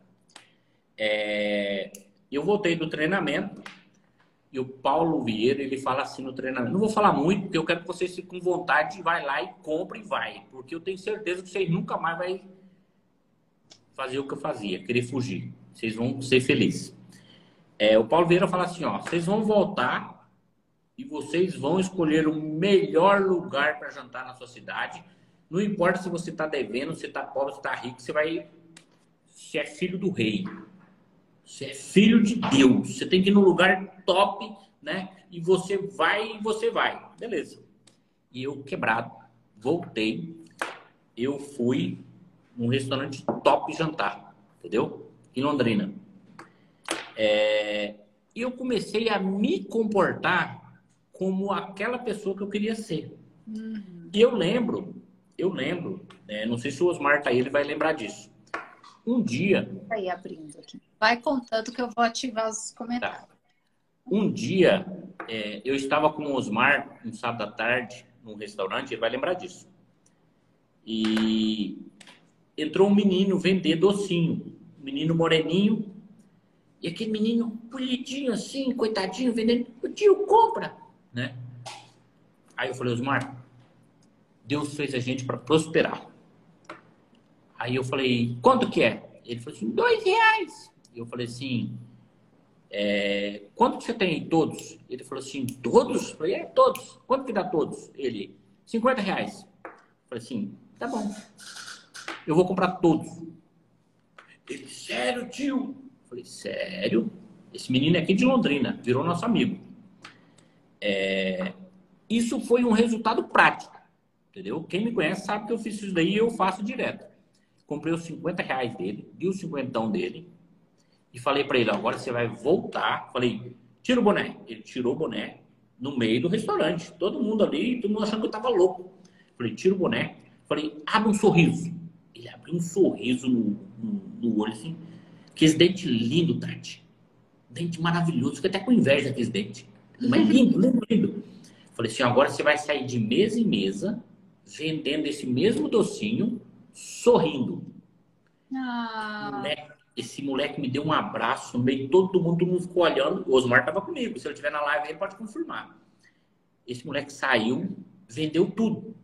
É... Eu voltei do treinamento e o Paulo Vieira, ele fala assim no treinamento. Não vou falar muito, porque eu quero que vocês fiquem com vontade, vai lá e compre e vai. Porque eu tenho certeza que vocês nunca mais vai fazer o que eu fazia, querer fugir. Vocês vão ser felizes. É, o Paulo Vieira fala assim, ó, vocês vão voltar e vocês vão escolher o melhor lugar para jantar na sua cidade. Não importa se você está devendo, se está pobre, se está rico, você vai... Se é filho do rei. Você é filho de Deus. Você tem que ir num lugar top, né? E você vai e você vai. Beleza. E eu quebrado, voltei. Eu fui num restaurante top jantar, entendeu? Em Londrina. É... E eu comecei a me comportar como aquela pessoa que eu queria ser. Uhum. E eu lembro, eu lembro, né? não sei se o Osmar tá aí, ele vai lembrar disso. Um dia. Aí abrindo aqui. Vai contando que eu vou ativar os comentários. Tá. Um dia, é, eu estava com o Osmar, um sábado à tarde, num restaurante, ele vai lembrar disso. E entrou um menino vender docinho. Um menino moreninho. E aquele menino polidinho assim, coitadinho, vendendo. O tio, compra! Né? Aí eu falei, Osmar, Deus fez a gente para prosperar. Aí eu falei, quanto que é? Ele falou assim, dois reais. Eu falei assim, é, quanto que você tem todos? Ele falou assim, todos? Eu falei, é, todos. Quanto que dá todos? Ele, 50 reais. Eu falei assim, tá bom. Eu vou comprar todos. Ele, sério, tio? Eu falei, sério? Esse menino é aqui de Londrina, virou nosso amigo. É, isso foi um resultado prático, entendeu? Quem me conhece sabe que eu fiz isso daí e eu faço direto. Comprei os 50 reais dele, dei o cinquentão dele, e falei para ele, agora você vai voltar. Falei, tira o boné. Ele tirou o boné no meio do restaurante. Todo mundo ali, todo mundo achando que eu tava louco. Falei, tira o boné. Falei, abre um sorriso. Ele abriu um sorriso no, no, no olho, assim. Que esse dente lindo, Tati. Dente maravilhoso. Fiquei até com inveja daquele dente. Mas lindo, lindo, lindo. Falei assim, agora você vai sair de mesa em mesa, vendendo esse mesmo docinho, sorrindo. Ah. Moleque, esse moleque me deu um abraço no meio, todo mundo, todo mundo ficou olhando. O Osmar estava comigo, se ele estiver na live, ele pode confirmar. Esse moleque saiu, vendeu tudo.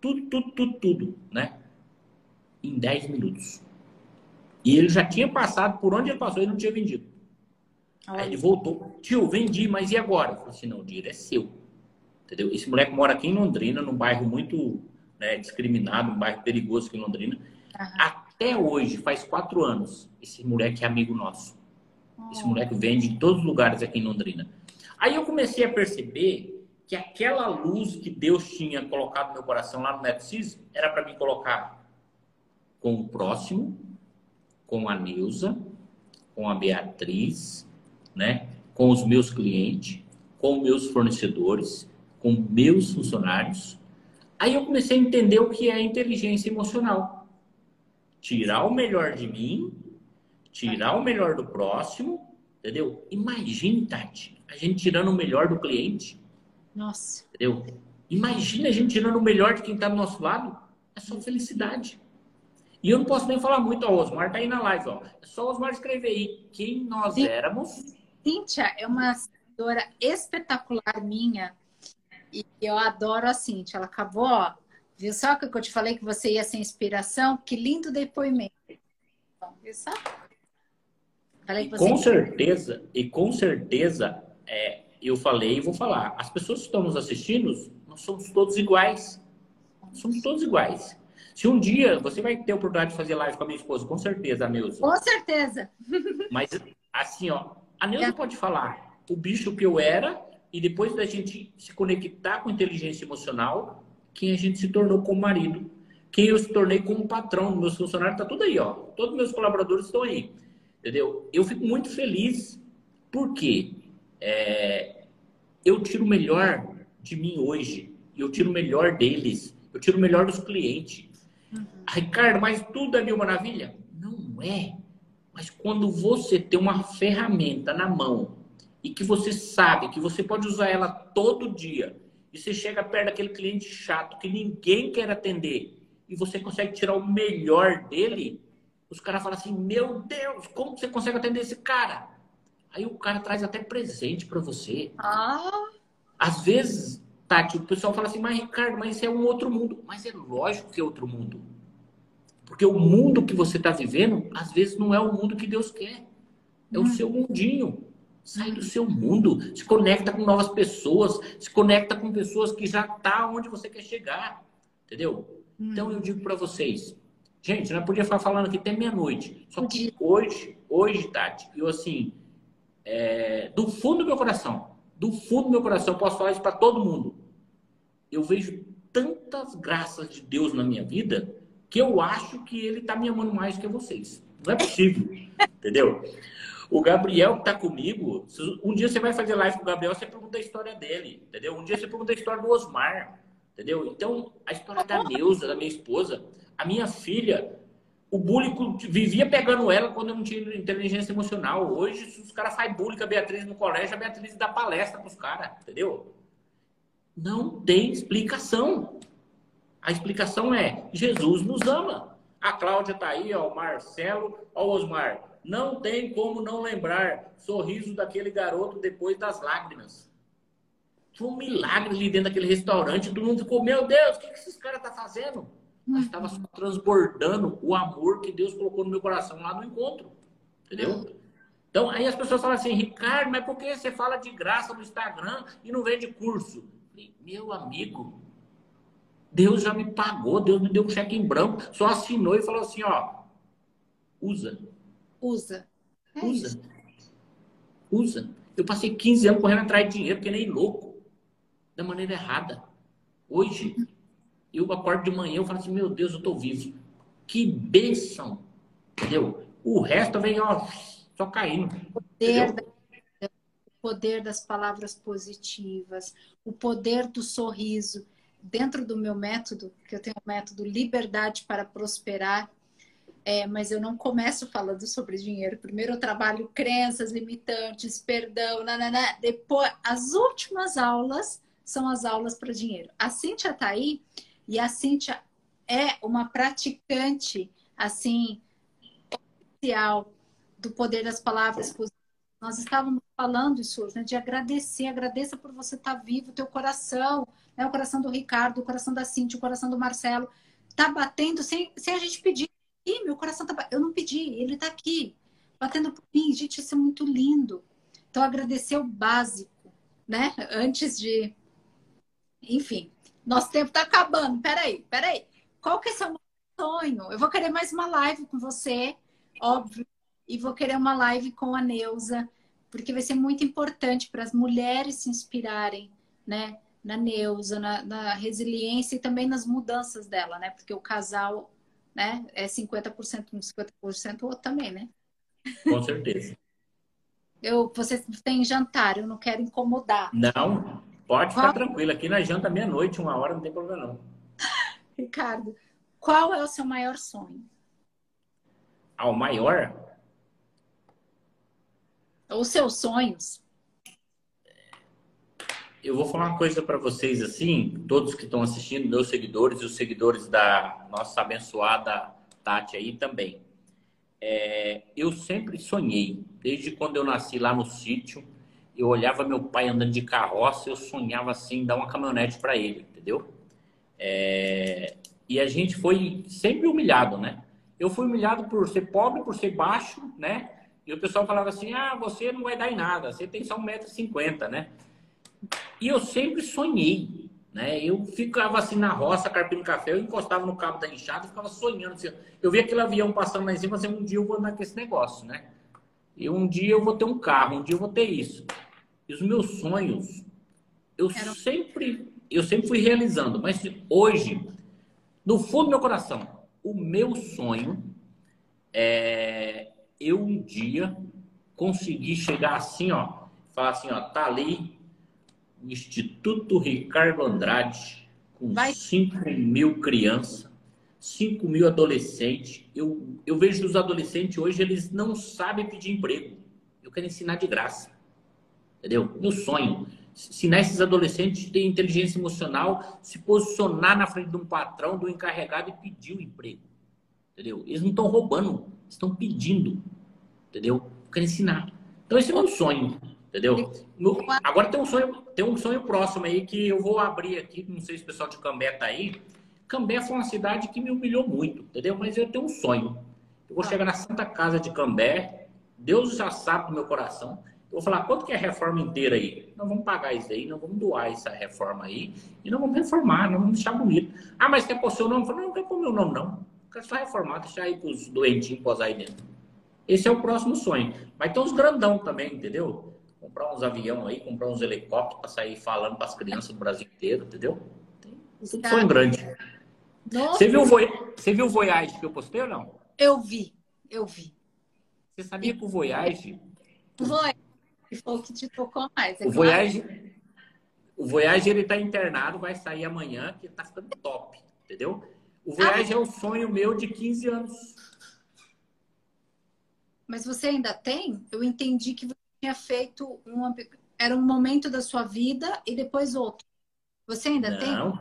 Tudo, tudo, tudo, tudo, né? Em 10 minutos. E ele já tinha passado por onde ele passou, ele não tinha vendido. Aí ele voltou. Tio, vendi, mas e agora? Eu falei assim, não, o dinheiro é seu. Entendeu? Esse moleque mora aqui em Londrina, num bairro muito né, discriminado, um bairro perigoso aqui em Londrina. Uhum até hoje, faz quatro anos, esse moleque é amigo nosso. Esse moleque vende em todos os lugares aqui em Londrina. Aí eu comecei a perceber que aquela luz que Deus tinha colocado no meu coração lá no NetSys era para mim colocar com o próximo, com a Neuza, com a Beatriz, né? com os meus clientes, com meus fornecedores, com meus funcionários. Aí eu comecei a entender o que é inteligência emocional tirar o melhor de mim, tirar o melhor do próximo, entendeu? Imagine, Tati, a gente tirando o melhor do cliente. Nossa. Entendeu? Imagina a gente tirando o melhor de quem está do nosso lado. É só felicidade. E eu não posso nem falar muito, ó, Osmar tá aí na live, ó. É só o Osmar escrever aí quem nós éramos. Cíntia é uma seguidora espetacular minha. E eu adoro a Cíntia. Ela acabou, ó, Viu só que eu te falei que você ia ser inspiração? Que lindo depoimento. Viu só? Falei com você... certeza, e com certeza, é, eu falei e vou falar. As pessoas que estão nos assistindo, nós somos todos iguais. Somos todos iguais. Se um dia você vai ter a oportunidade de fazer live com a minha esposa, com certeza, a Neuza. Com certeza. Mas assim, ó, a Neuza é. pode falar o bicho que eu era e depois da gente se conectar com inteligência emocional, quem a gente se tornou como marido, quem eu se tornei como patrão, meus funcionários, tá tudo aí, ó. Todos meus colaboradores estão aí, entendeu? Eu fico muito feliz porque é, eu tiro o melhor de mim hoje, eu tiro o melhor deles, eu tiro o melhor dos clientes. Uhum. Ricardo, mas tudo é mil maravilha? Não é. Mas quando você tem uma ferramenta na mão e que você sabe que você pode usar ela todo dia e você chega perto daquele cliente chato que ninguém quer atender e você consegue tirar o melhor dele, os caras falam assim: Meu Deus, como você consegue atender esse cara? Aí o cara traz até presente para você. Ah. Às vezes, Tati, o pessoal fala assim: Mas Ricardo, mas isso é um outro mundo. Mas é lógico que é outro mundo. Porque o mundo que você está vivendo, às vezes, não é o mundo que Deus quer. É hum. o seu mundinho. Sai do seu mundo, se conecta com novas pessoas, se conecta com pessoas que já tá onde você quer chegar, entendeu? Hum. Então eu digo para vocês, gente, não podia ficar falando aqui até meia-noite. Só que hoje, hoje, Tati, eu assim, é, do fundo do meu coração, do fundo do meu coração, eu posso falar isso para todo mundo. Eu vejo tantas graças de Deus na minha vida que eu acho que ele está me amando mais que vocês. Não é possível, entendeu? O Gabriel que tá comigo, um dia você vai fazer live com o Gabriel, você pergunta a história dele, entendeu? Um dia você pergunta a história do Osmar, entendeu? Então, a história da Neuza, da minha esposa, a minha filha, o bullying vivia pegando ela quando eu não tinha inteligência emocional. Hoje, os caras fazem bullying com a Beatriz no colégio, a Beatriz dá palestra pros caras, entendeu? Não tem explicação. A explicação é: Jesus nos ama. A Cláudia tá aí, ó, o Marcelo, ó, o Osmar. Não tem como não lembrar sorriso daquele garoto depois das lágrimas. Foi um milagre ali dentro daquele restaurante. Todo mundo ficou, meu Deus, o que, que esses caras estão tá fazendo? Mas estava só transbordando o amor que Deus colocou no meu coração lá no encontro. Entendeu? Então, aí as pessoas falam assim, Ricardo, mas por que você fala de graça no Instagram e não vende curso? Falei, meu amigo, Deus já me pagou, Deus me deu um cheque em branco, só assinou e falou assim, ó, usa. Usa. É usa. Isso. Usa. Eu passei 15 anos correndo atrás de dinheiro, que nem louco. Da maneira errada. Hoje, eu acordo de manhã, eu falo assim, meu Deus, eu tô vivo. Que bênção. Entendeu? O resto vem, ó, só caindo. O poder, o poder das palavras positivas, o poder do sorriso. Dentro do meu método, que eu tenho o método Liberdade para Prosperar, é, mas eu não começo falando sobre dinheiro. Primeiro eu trabalho crenças limitantes, perdão, nanana. Depois, as últimas aulas são as aulas para dinheiro. A Cíntia está aí e a Cíntia é uma praticante, assim, oficial do poder das palavras Nós estávamos falando isso hoje, né? De agradecer. Agradeça por você estar tá vivo, teu coração, né? o coração do Ricardo, o coração da Cíntia, o coração do Marcelo. Tá batendo sem, sem a gente pedir Ih, meu coração tá. Eu não pedi, ele tá aqui, batendo por mim. Gente, isso é muito lindo. Então, agradecer o básico, né? Antes de. Enfim, nosso tempo tá acabando. Peraí, peraí. Qual que é seu sonho? Eu vou querer mais uma live com você, óbvio. E vou querer uma live com a Neuza, porque vai ser muito importante para as mulheres se inspirarem, né? Na Neuza, na, na resiliência e também nas mudanças dela, né? Porque o casal né? É 50% um, 50% o outro também, né? Com certeza. eu, vocês têm jantar, eu não quero incomodar. Não, pode ficar qual... tranquilo. Aqui na janta meia-noite, uma hora, não tem problema não. Ricardo, qual é o seu maior sonho? Ah, o maior? Os seus sonhos? Eu vou falar uma coisa para vocês assim, todos que estão assistindo, meus seguidores e os seguidores da nossa abençoada Tati aí também. É, eu sempre sonhei, desde quando eu nasci lá no sítio, eu olhava meu pai andando de carroça, eu sonhava assim, dar uma caminhonete para ele, entendeu? É, e a gente foi sempre humilhado, né? Eu fui humilhado por ser pobre, por ser baixo, né? E o pessoal falava assim: ah, você não vai dar em nada, você tem só 1,50m, né? E eu sempre sonhei, né? Eu ficava assim na roça, carpindo café, eu encostava no cabo da enxada e ficava sonhando. Assim, eu via aquele avião passando lá em cima, assim, um dia eu vou andar com esse negócio, né? E um dia eu vou ter um carro, um dia eu vou ter isso. E os meus sonhos, eu Era... sempre, eu sempre fui realizando. Mas hoje, no fundo do meu coração, o meu sonho é eu um dia conseguir chegar assim, ó, falar assim, ó, tá ali Instituto Ricardo Andrade, com Vai. 5 mil crianças, 5 mil adolescentes. Eu, eu vejo os adolescentes hoje, eles não sabem pedir emprego. Eu quero ensinar de graça. Entendeu? Meu sonho. Ensinar esses adolescentes ter inteligência emocional, se posicionar na frente de um patrão, do encarregado e pedir o emprego. Entendeu? Eles não estão roubando, estão pedindo. Entendeu? Eu quero ensinar. Então, esse é o meu sonho. Entendeu? No, agora tem um sonho, tem um sonho próximo aí que eu vou abrir aqui, não sei se o pessoal de Cambé tá aí. Cambé foi uma cidade que me humilhou muito, entendeu? Mas eu tenho um sonho. Eu vou chegar na Santa Casa de Cambé, Deus já sabe do meu coração. Eu vou falar, quanto que é a reforma inteira aí? Nós vamos pagar isso aí, nós vamos doar essa reforma aí e nós vamos reformar, nós vamos deixar bonito. Ah, mas quer pôr seu nome? Eu falo, não, não quer pôr meu nome, não. Quero só reformar, deixar aí para os doentinhos posar aí dentro. Esse é o próximo sonho. Vai ter uns grandão também, entendeu? Comprar uns aviões aí, comprar uns helicópteros para sair falando para as crianças do Brasil inteiro, entendeu? Tem, Tudo sonho grande. Você viu, você viu o Voyage que eu postei ou não? Eu vi, eu vi. Você sabia que o Voyage. Foi. Foi o que te tocou mais. É o Voyage. O Voyage ele tá internado, vai sair amanhã, que tá ficando top, entendeu? O Voyage ah, é o sonho meu de 15 anos. Mas você ainda tem? Eu entendi que você tinha feito um. Era um momento da sua vida e depois outro. Você ainda Não, tem?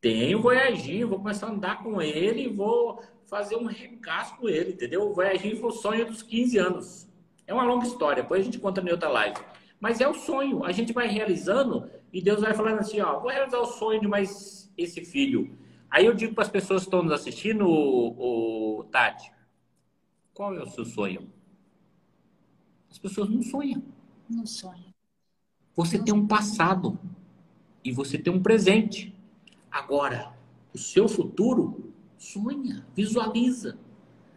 Tenho Voyaginho, vou começar a andar com ele e vou fazer um regaço com ele, entendeu? O Voyaginho foi o sonho dos 15 anos. É uma longa história, depois a gente conta em outra live. Mas é o sonho, a gente vai realizando e Deus vai falando assim, ó, vou realizar o sonho de mais esse filho. Aí eu digo para as pessoas que estão nos assistindo, o, o Tati, qual é o seu sonho? As pessoas não sonham. Não sonham. Você não tem um passado e você tem um presente. Agora, o seu futuro, sonha, visualiza.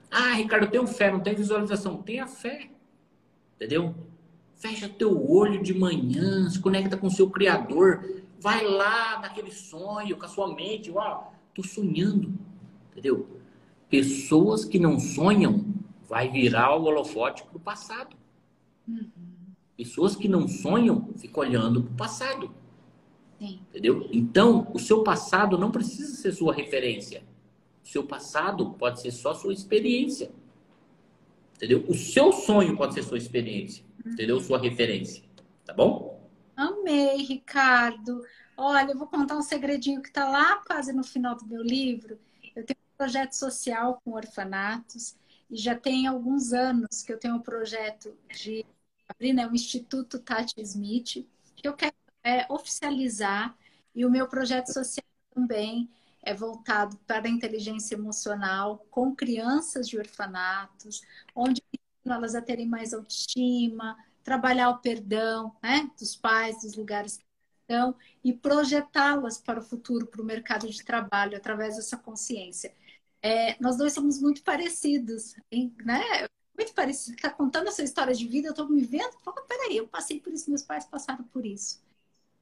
Ah, Ricardo, eu tenho fé, não tem visualização. Tenha fé. Entendeu? Fecha teu olho de manhã, se conecta com o seu Criador. Vai lá naquele sonho, com a sua mente. Uau, tô sonhando. Entendeu? Pessoas que não sonham vai virar o holofote para o passado. Uhum. Pessoas que não sonham ficam olhando para o passado. Sim. Entendeu? Então, o seu passado não precisa ser sua referência. O seu passado pode ser só sua experiência. Entendeu? O seu sonho pode ser sua experiência. Uhum. Entendeu? Sua referência. Tá bom? Amei, Ricardo. Olha, eu vou contar um segredinho que está lá quase no final do meu livro. Eu tenho um projeto social com orfanatos e já tem alguns anos que eu tenho um projeto de abrir né, o Instituto Tati Smith, que eu quero é, oficializar e o meu projeto social também é voltado para a inteligência emocional com crianças de orfanatos, onde elas a terem mais autoestima, trabalhar o perdão né, dos pais, dos lugares que estão e projetá-las para o futuro, para o mercado de trabalho, através dessa consciência. É, nós dois somos muito parecidos, hein, né? Muito parecido. Está contando a sua história de vida, eu estou me vendo. Fala, peraí, eu passei por isso, meus pais passaram por isso.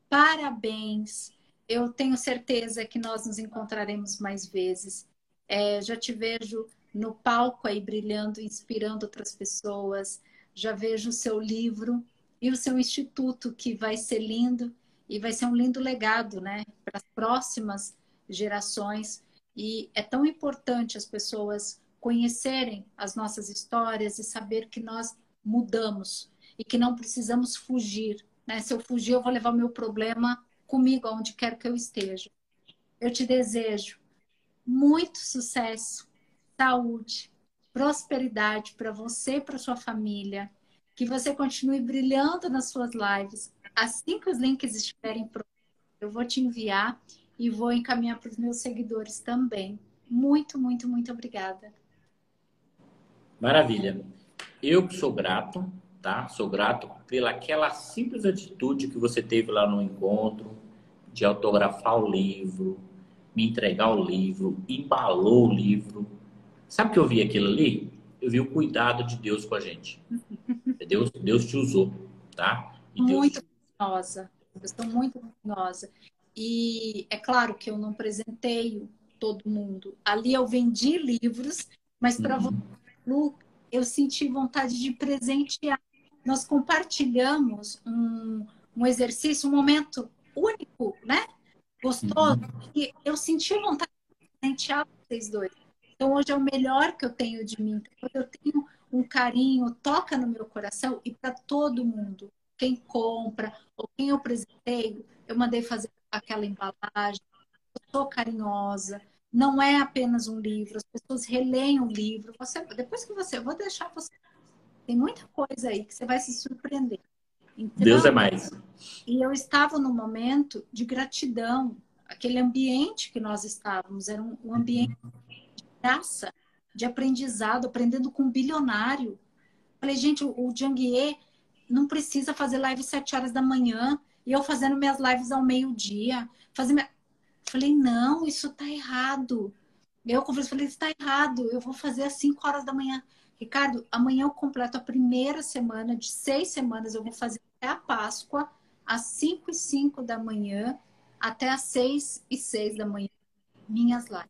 Parabéns. Eu tenho certeza que nós nos encontraremos mais vezes. É, já te vejo no palco aí brilhando, inspirando outras pessoas. Já vejo o seu livro e o seu instituto, que vai ser lindo e vai ser um lindo legado, né, para as próximas gerações. E é tão importante as pessoas conhecerem as nossas histórias e saber que nós mudamos e que não precisamos fugir né? Se eu fugir, eu vou levar meu problema comigo, aonde quer que eu esteja. Eu te desejo muito sucesso, saúde, prosperidade para você e para sua família. Que você continue brilhando nas suas lives. Assim que os links estiverem prontos, eu vou te enviar e vou encaminhar para os meus seguidores também. Muito, muito, muito obrigada. Maravilha. Eu sou grato tá? Sou grato pela aquela simples atitude que você teve lá no encontro, de autografar o livro, me entregar o livro, embalou o livro. Sabe o que eu vi aquilo ali? Eu vi o cuidado de Deus com a gente. Deus, Deus te usou, tá? muito orgulhosa. Eu estou muito orgulhosa. E é claro que eu não presenteio todo mundo. Ali eu vendi livros, mas para uhum. você, eu senti vontade de presentear nós compartilhamos um, um exercício, um momento único, né? Gostoso. Uhum. E eu senti vontade de presentear vocês dois. Então, hoje é o melhor que eu tenho de mim. Eu tenho um carinho, toca no meu coração e para todo mundo. Quem compra ou quem eu presenteio, eu mandei fazer aquela embalagem. Eu sou carinhosa. Não é apenas um livro. As pessoas releem o livro. Você, depois que você, eu vou deixar você tem muita coisa aí que você vai se surpreender. Então, Deus é mais. E eu estava num momento de gratidão. Aquele ambiente que nós estávamos era um, um ambiente de graça, de aprendizado, aprendendo com um bilionário. Falei, gente, o, o Janguier não precisa fazer live sete horas da manhã e eu fazendo minhas lives ao meio-dia. Minha... Falei, não, isso tá errado. Eu conversei, falei, isso tá errado, eu vou fazer às cinco horas da manhã. Ricardo, amanhã eu completo a primeira semana de seis semanas. Eu vou fazer até a Páscoa, às 5 e 5 da manhã, até às seis e seis da manhã, minhas lives.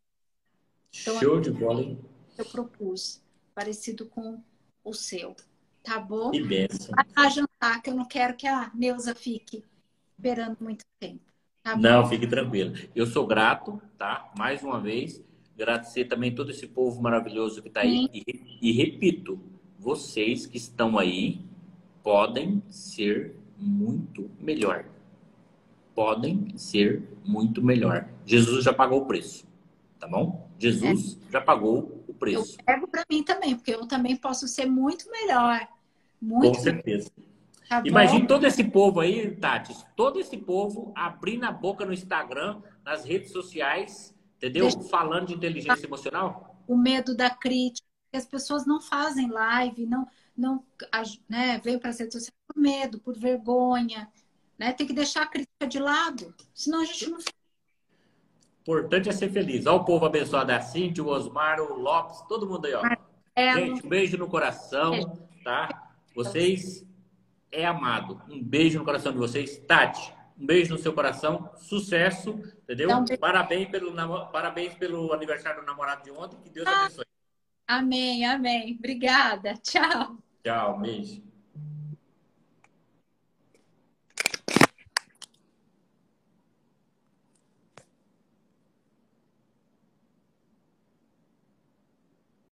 Então, Show de bola, hein? Eu propus, parecido com o seu. Tá bom? Que benção. Vai jantar, que eu não quero que a Neuza fique esperando muito tempo. Tá não, fique tranquilo. Eu sou grato, tá? Mais uma vez, agradecer também todo esse povo maravilhoso que está aí. E, e repito, vocês que estão aí podem ser muito melhor. Podem ser muito melhor. Jesus já pagou o preço, tá bom? Jesus é. já pagou o preço. Eu pego para mim também, porque eu também posso ser muito melhor. Muito Com certeza. Tá Imagine todo esse povo aí, Tati, todo esse povo abrindo a boca no Instagram, nas redes sociais, entendeu? Deixa... Falando de inteligência emocional. O medo da crítica, as pessoas não fazem live, não, não né, veio para as redes sociais por medo, por vergonha, né? Tem que deixar a crítica de lado, senão a gente não. Importante é ser feliz. Olha o povo abençoado da Cintia, o Osmar, o Lopes, todo mundo aí, ó. É, gente, um beijo no coração, tá? Vocês é amado. Um beijo no coração de vocês. Tati, um beijo no seu coração. Sucesso, entendeu? Então, parabéns, pelo, parabéns pelo aniversário do namorado de ontem. Que Deus ah, abençoe. Amém, amém. Obrigada. Tchau. Tchau, beijo.